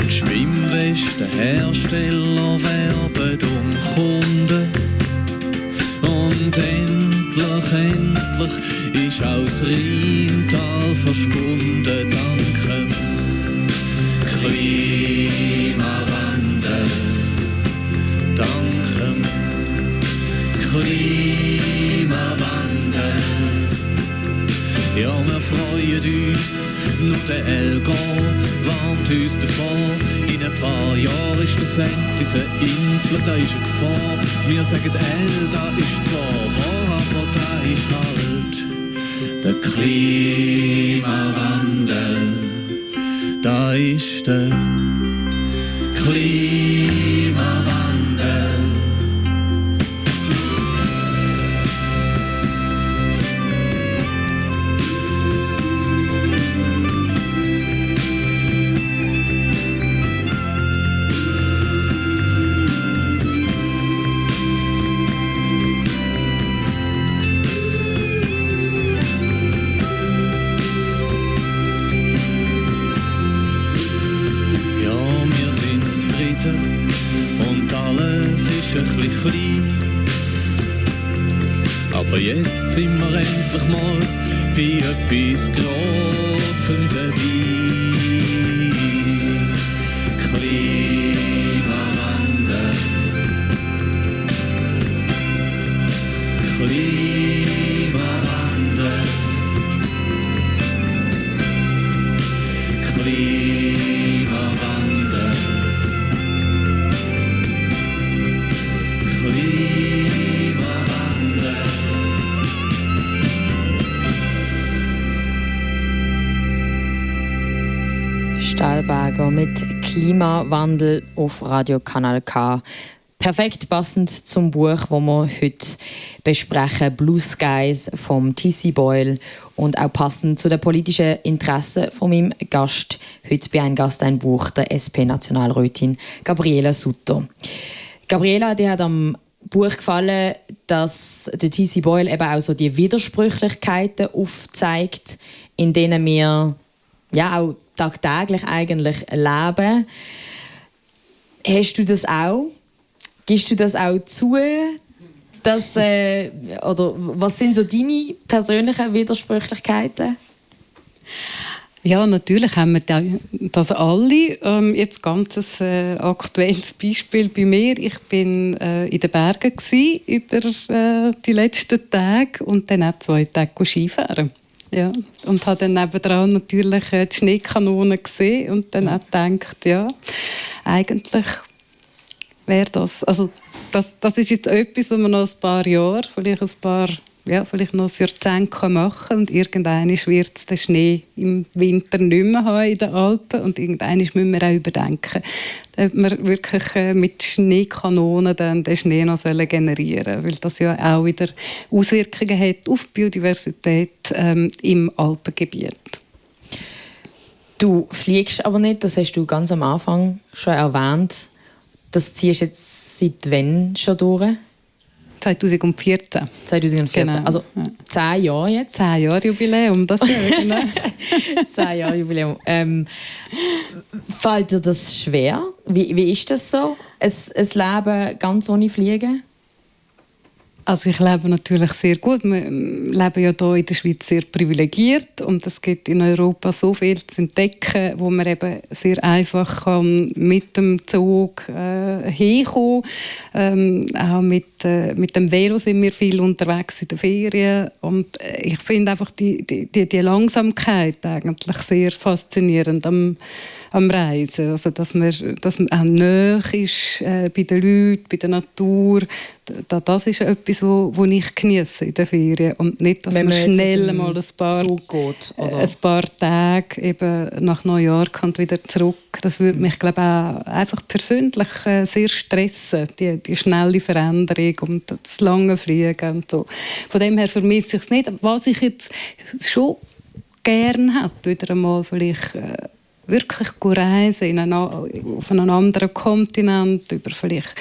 Speaker 7: Die Schwimmwestenhersteller werben um Kunden. Und endlich, endlich ist das Rheintal verschwunden, dank Klimawandel. Dank Klimawandel. Ja, wir freuen uns, nur der Elga warnt uns davor. In ein paar Jahren ist das Ende dieser Insel, da ist eine Gefahr. Wir sagen, Elga ist zwar wahr, aber da ist halt der Klimawandel. Da ist der Klimawandel. Aber jetzt sind wir endlich mal bei etwas Grossem dabei.
Speaker 3: Stahlberger mit Klimawandel auf Radio Kanal K. Perfekt passend zum Buch, wo wir heute besprechen, Blue Skies vom T.C. Boyle und auch passend zu den politischen Interessen von meinem Gast. Heute bei einem Gast ein Buch der SP-Nationalrätin Gabriela Sutter. Gabriela, die hat am Buch gefallen, dass der T.C. Boyle eben auch so die Widersprüchlichkeiten aufzeigt, in denen wir ja auch tagtäglich eigentlich leben. Hast du das auch? Gibst du das auch zu? Dass, äh, oder was sind so deine persönlichen Widersprüchlichkeiten?
Speaker 4: Ja, natürlich haben wir da- das alle. Ähm, jetzt ganz ein äh, aktuelles Beispiel bei mir. Ich bin äh, in den Bergen gsi über äh, die letzten Tage und dann auch zwei Tage Skifahren. Ja, und habe dann nebenan natürlich äh, die Schneekanone gesehen und dann auch gedacht, ja, eigentlich wäre das, also das, das ist jetzt etwas, was man noch ein paar Jahre, vielleicht ein paar, ja, vielleicht noch ein Jahrzehnt machen und irgendwann wird es den Schnee im Winter nicht mehr haben in den Alpen und irgendwann müssen wir auch überdenken, ob wir wirklich äh, mit Schneekanonen dann den Schnee noch sollen generieren weil das ja auch wieder Auswirkungen hat auf die Biodiversität ähm, im Alpengebiet.
Speaker 3: Du fliegst aber nicht, das hast du ganz am Anfang schon erwähnt. Das ziehst du jetzt seit wann schon durch?
Speaker 4: 2014.
Speaker 3: 2014.
Speaker 4: Genau.
Speaker 3: Also
Speaker 4: Ja.
Speaker 3: zehn Jahre jetzt.
Speaker 4: Zehn Jahre Jubiläum, das Jahr, genau. *laughs*
Speaker 3: Zehn Jahre Jubiläum. Ähm, fällt dir das schwer? Wie, wie ist das so? Ein, ein Leben ganz ohne Fliegen?
Speaker 4: Also ich lebe natürlich sehr gut. Wir leben ja hier in der Schweiz sehr privilegiert und es gibt in Europa so viel zu entdecken, wo man eben sehr einfach kann mit dem Zug äh, hinkommen ähm, Auch mit, äh, mit dem Velo sind wir viel unterwegs in den Ferien und äh, ich finde einfach die, die, die Langsamkeit eigentlich sehr faszinierend am, am Reisen. Also, dass man, dass man auch näher ist äh, bei den Leuten, bei der Natur. Da, das ist etwas, wo, wo ich genieße in den Ferien. Und nicht, dass
Speaker 3: Wenn
Speaker 4: man
Speaker 3: man
Speaker 4: schnell mal ein paar,
Speaker 3: geht,
Speaker 4: ein paar Tage eben nach New York und wieder zurück. Das würde mich, glaube ich, auch einfach persönlich äh, sehr stressen, die, die schnelle Veränderung und das lange Fliegen und so. Von dem her vermisse ich es nicht. Was ich jetzt schon gern hätte, wieder einmal vielleicht äh, wirklich gut reisen in eine, auf einen anderen Kontinent, über vielleicht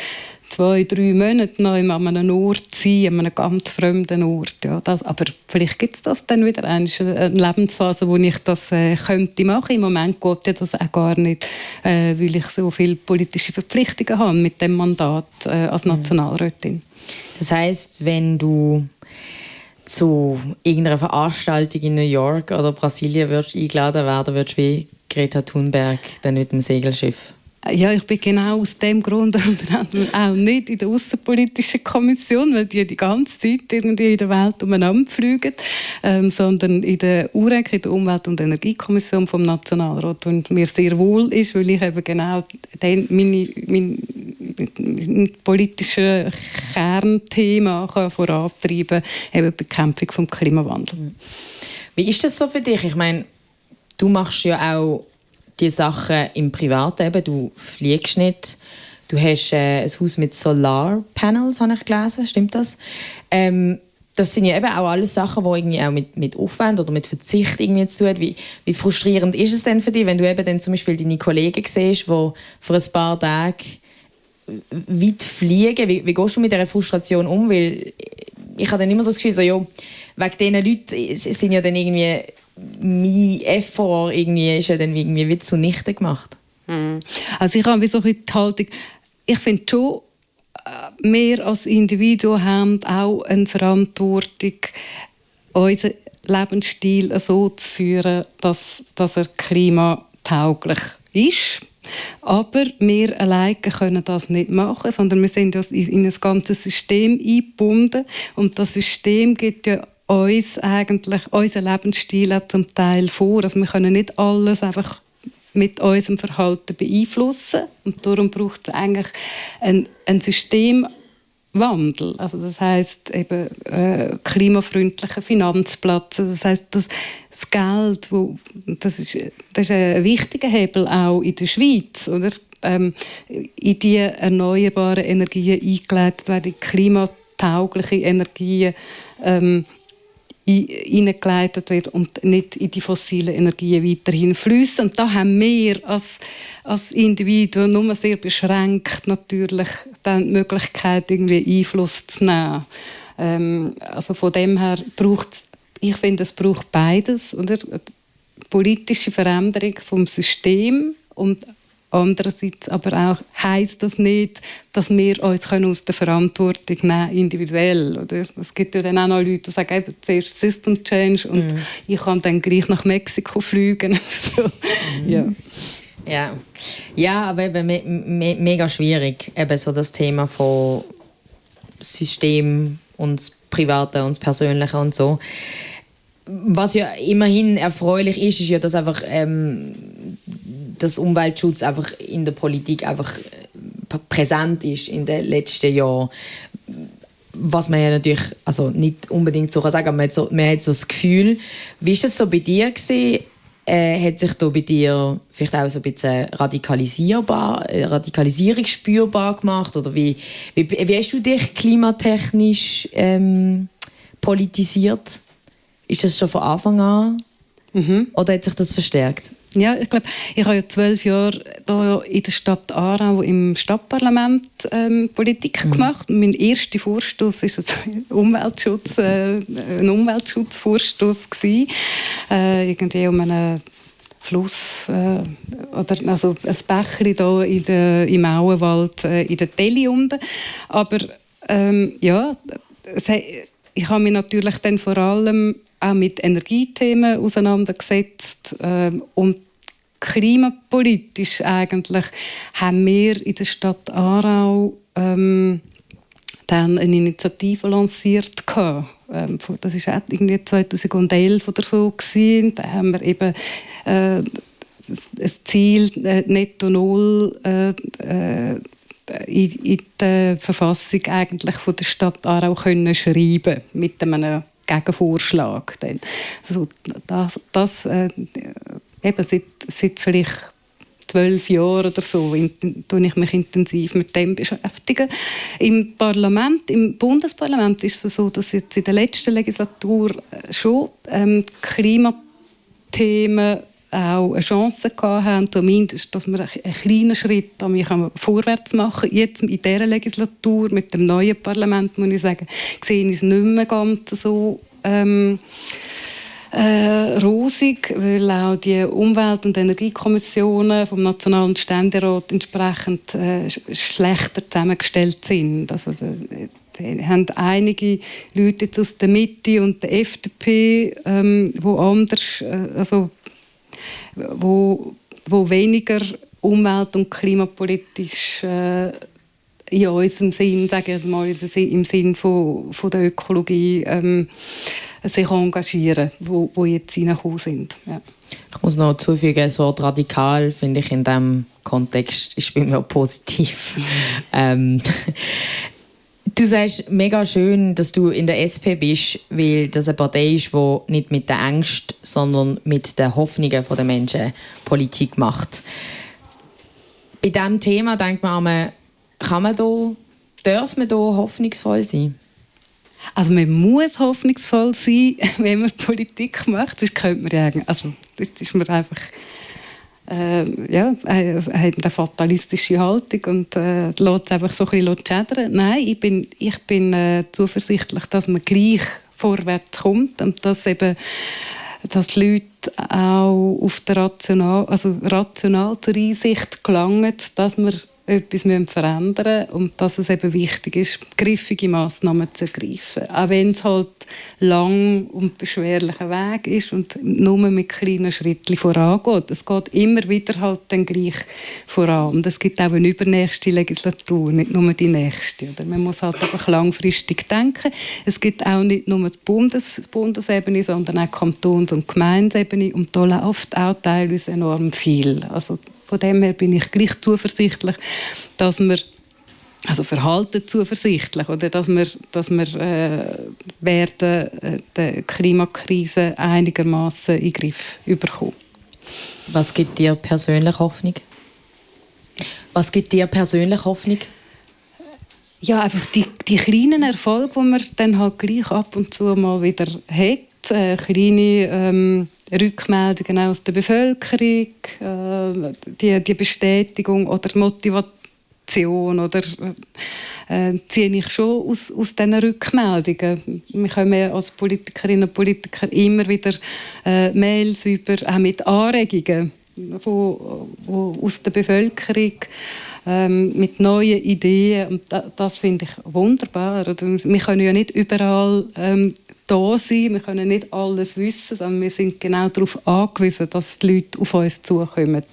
Speaker 4: zwei, drei Monate noch an einem Ort sein, an einem ganz fremden Ort. Ja, das, aber vielleicht gibt es das dann wieder eine, eine Lebensphase, wo ich das äh, könnte machen. Im Moment geht ja das auch gar nicht, äh, weil ich so viele politische Verpflichtungen habe mit dem Mandat äh, als Nationalrätin.
Speaker 3: Das heißt, wenn du zu irgendeiner Veranstaltung in New York oder Brasilien würdest eingeladen werden, würdest du wie Greta Thunberg dann mit dem Segelschiff.
Speaker 4: Ja, ich bin genau aus dem Grund *laughs* unter anderem auch nicht in der Außenpolitischen Kommission, weil die die ganze Zeit irgendwie in der Welt umeinander fliegen, ähm, sondern in der UREC, in der Umwelt- und Energiekommission vom Nationalrat, und mir sehr wohl ist, weil ich eben genau den, meine, mein, mein politisches Kernthema kann vorantreiben kann, eben die Bekämpfung vom Klimawandel.
Speaker 3: Wie ist das so für dich? Ich meine, du machst ja auch die Sachen im Privaten. Eben. Du fliegst nicht. Du hast äh, ein Haus mit Solarpanels, habe ich gelesen. Stimmt das? Ähm, das sind ja eben auch alles Sachen, die irgendwie auch mit, mit Aufwand oder mit Verzicht irgendwie zu tun haben. Wie, wie frustrierend ist es denn für dich, wenn du eben dann zum Beispiel deine Kollegen siehst, die vor ein paar Tagen weit fliegen? Wie, wie gehst du mit dieser Frustration um? Weil ich habe dann immer so das Gefühl, so, ja, wegen diesen Leuten sind ja dann irgendwie mein Effort irgendwie, ist ja dann irgendwie wie zunichte gemacht.
Speaker 4: Also ich habe so die Haltung, ich finde schon, äh, wir als Individuen haben auch eine Verantwortung, unseren Lebensstil so zu führen, dass, dass er klimatauglich ist. Aber wir alleine können das nicht machen, sondern wir sind in ein ganzes System eingebunden und das System gibt ja uns eigentlich unseren Lebensstil auch zum Teil vor. Also wir können nicht alles einfach mit unserem Verhalten beeinflussen und darum braucht es eigentlich ein, ein Systemwandel. Also das heißt eben äh, klimafreundliche Finanzplatz. Das heißt, dass das Geld, wo, das, ist, das ist ein wichtiger Hebel auch in der Schweiz, oder? Ähm, in die erneuerbaren Energien eingeleitet werden, klimataugliche Energien ähm, hineingeleitet wird und nicht in die fossilen Energien weiterhin fließen. Und da haben wir als, als Individuen nur sehr beschränkt natürlich dann die Möglichkeit, irgendwie Einfluss zu nehmen. Ähm, also von dem her braucht ich finde, es braucht beides, oder? Politische Veränderung vom System und Andererseits aber auch heisst das nicht, dass wir uns können aus der Verantwortung nehmen individuell. Oder? Es gibt ja dann auch noch Leute, die sagen, eben, zuerst System Change und ich kann dann gleich nach Mexiko fliegen. *laughs* so. ja.
Speaker 3: Ja, ja aber eben me me mega schwierig, eben so das Thema von System und das Private und das Persönliche und so. Was ja immerhin erfreulich ist, ist ja, dass einfach ähm, das Umweltschutz einfach in der Politik einfach äh, präsent ist in den letzten Jahren. Was man ja natürlich also nicht unbedingt so kann sagen, aber man hat so, man hat so das Gefühl. Wie ist das so bei dir gewesen? Äh, hat sich da bei dir vielleicht auch so ein bisschen radikalisierbar, äh, Radikalisierung spürbar gemacht? Oder wie, wie, wie hast du dich klimatechnisch ähm, politisiert? Ist das schon von Anfang an? Oder hat sich das verstärkt?
Speaker 4: Ja, ich glaube, ich habe ja zwölf Jahre da in der Stadt Aarau im Stadtparlament ähm, Politik gemacht. Und mein erster Vorstoß ist also ein *laughs* Umweltschutz, äh, ein Umweltschutzvorstoß gewesen. Äh, irgendwie um einen Fluss äh, oder also ein Bächli da in der, im Auenwald äh, in der Telly unten. Aber ähm, ja, ich habe mich natürlich dann vor allem auch mit Energiethemen auseinandergesetzt ähm, und klimapolitisch eigentlich haben wir in der Stadt Aarau ähm, dann eine Initiative lanciert. Ähm, das war irgendwie 2011 oder so. Gewesen. Da haben wir eben äh, Ziel äh, Netto Null äh, äh, in, in der Verfassung eigentlich von der Stadt Aarau können schreiben mit einem Gegenvorschlag. Dann. Also das, das äh, eben seit, seit vielleicht zwölf Jahren oder so tue ich mich intensiv mit dem beschäftigen. Im Parlament, im Bundesparlament ist es so, dass jetzt in der letzten Legislatur äh, schon ähm, Klimathemen auch eine Chance gehabt haben, zumindest, dass wir einen kleinen Schritt vorwärts machen. Jetzt in dieser Legislatur mit dem neuen Parlament, muss ich sagen, sehe ich es nicht mehr ganz so ähm, äh, rosig, weil auch die Umwelt- und Energiekommissionen vom Nationalen Ständerat entsprechend äh, sch- schlechter zusammengestellt sind. Also, da haben einige Leute jetzt aus der Mitte und der FDP, ähm, wo anders, äh, also wo, wo weniger umwelt- und klimapolitisch äh, in unserem Sinn, sagen wir mal, im Sinn von, von der Ökologie ähm, sich engagieren, wo, wo jetzt reingekommen sind. Ja.
Speaker 3: Ich muss noch zufügen, das Wort radikal finde ich in diesem Kontext ist bei mir positiv. ähm, du sagst mega schön, dass du in der SP bist, weil das eine Partei ist, die nicht mit der Angst, sondern mit den Hoffnungen der Menschen Politik macht. Bei diesem Thema denkt man, einmal, kann man da, darf man da hoffnungsvoll sein?
Speaker 4: Also man muss hoffnungsvoll sein, *laughs* wenn man Politik macht. Sonst könnte man ja, also das ist mir einfach äh, ja, äh, hat eine fatalistische Haltung und äh, lässt es einfach so ein bisschen schädern. Nein, ich bin, ich bin äh, zuversichtlich, dass man gleich vorwärts kommt und dass eben dass die Leute auch auf der rational, also rational zur Einsicht gelangen, dass wir etwas verändern und dass es eben wichtig ist, griffige Massnahmen zu ergreifen. Auch wenn es halt lang und beschwerlicher Weg ist und nur mit kleinen Schritten vorangeht. Es geht immer wieder halt dann gleich voran. Und es gibt auch eine übernächste Legislatur, nicht nur die nächste. Oder? Man muss halt einfach langfristig denken. Es gibt auch nicht nur die Bundes Bundesebene, sondern auch Kantons- und Gemeindesebene. Und da läuft auch teilweise enorm viel. Also von dem her bin ich gleich zuversichtlich, dass wir also verhalten zuversichtlich oder dass wir, dass wir äh, werden äh, die Klimakrise einigermaßen in den Griff bekommen.
Speaker 3: Was gibt dir persönlich Hoffnung? Was gibt dir persönlich Hoffnung?
Speaker 4: Ja, einfach die, die kleinen Erfolge, die man dann halt gleich ab und zu mal wieder hat, äh, kleine ähm, Rückmeldungen aus der Bevölkerung, äh, die, die Bestätigung oder Motivation oder äh, ziehe ich schon aus, aus diesen Rückmeldungen. Wir kommen als Politikerinnen und Politiker immer wieder äh, Mails über, auch mit Anregungen wo, wo aus der Bevölkerung ähm, mit neuen Ideen und da, das finde ich wunderbar. Wir können ja nicht überall ähm, da sein, wir können nicht alles wissen, sondern wir sind genau darauf angewiesen, dass die Leute auf uns zukommen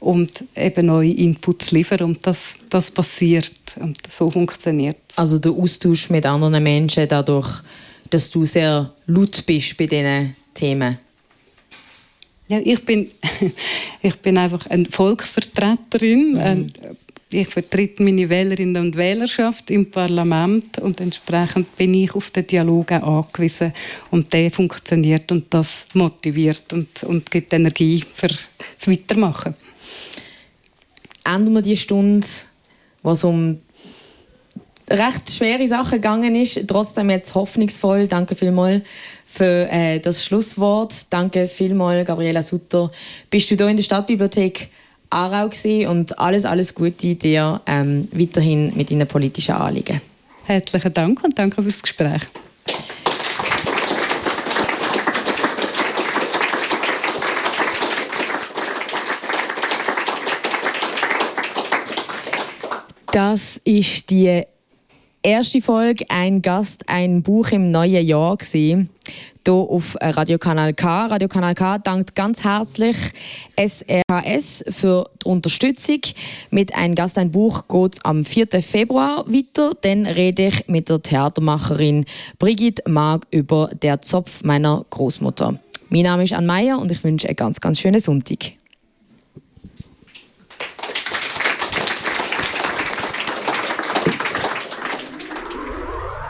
Speaker 4: und eben neue Inputs liefern und das, das passiert und so funktioniert es.
Speaker 3: Also der Austausch mit anderen Menschen dadurch, dass du sehr laut bist bei diesen Themen.
Speaker 4: Ja, ich bin, *laughs* ich bin einfach eine Volksvertreterin. Ähm, Ich vertrete meine Wählerinnen und Wählerschaft im Parlament und entsprechend bin ich auf den Dialog angewiesen. Und der funktioniert und das motiviert und, und gibt Energie für das Weitermachen.
Speaker 3: Enden wir die Stunde, es um recht schwere Sachen gegangen ist, trotzdem jetzt hoffnungsvoll. Danke vielmals für äh, das Schlusswort. Danke vielmals, Gabriela Sutter. Bist du hier in der Stadtbibliothek Aarau gewesen und alles, alles Gute dir ähm, weiterhin mit deinen politischen Anliegen.
Speaker 4: Herzlichen Dank und danke fürs Gespräch.
Speaker 3: Das ist die erste Folge «Ein Gast, ein Buch im neuen Jahr» gewesen. Hier auf Radiokanal K. Radiokanal K dankt ganz herzlich SRHS für die Unterstützung. Mit «Ein Gast, ein Buch» geht am 4. Februar weiter. Dann rede ich mit der Theatermacherin Brigitte Mag über «Der Zopf meiner Großmutter». Mein Name ist Ann Meyer und ich wünsche einen ganz, ganz schönen Sonntag.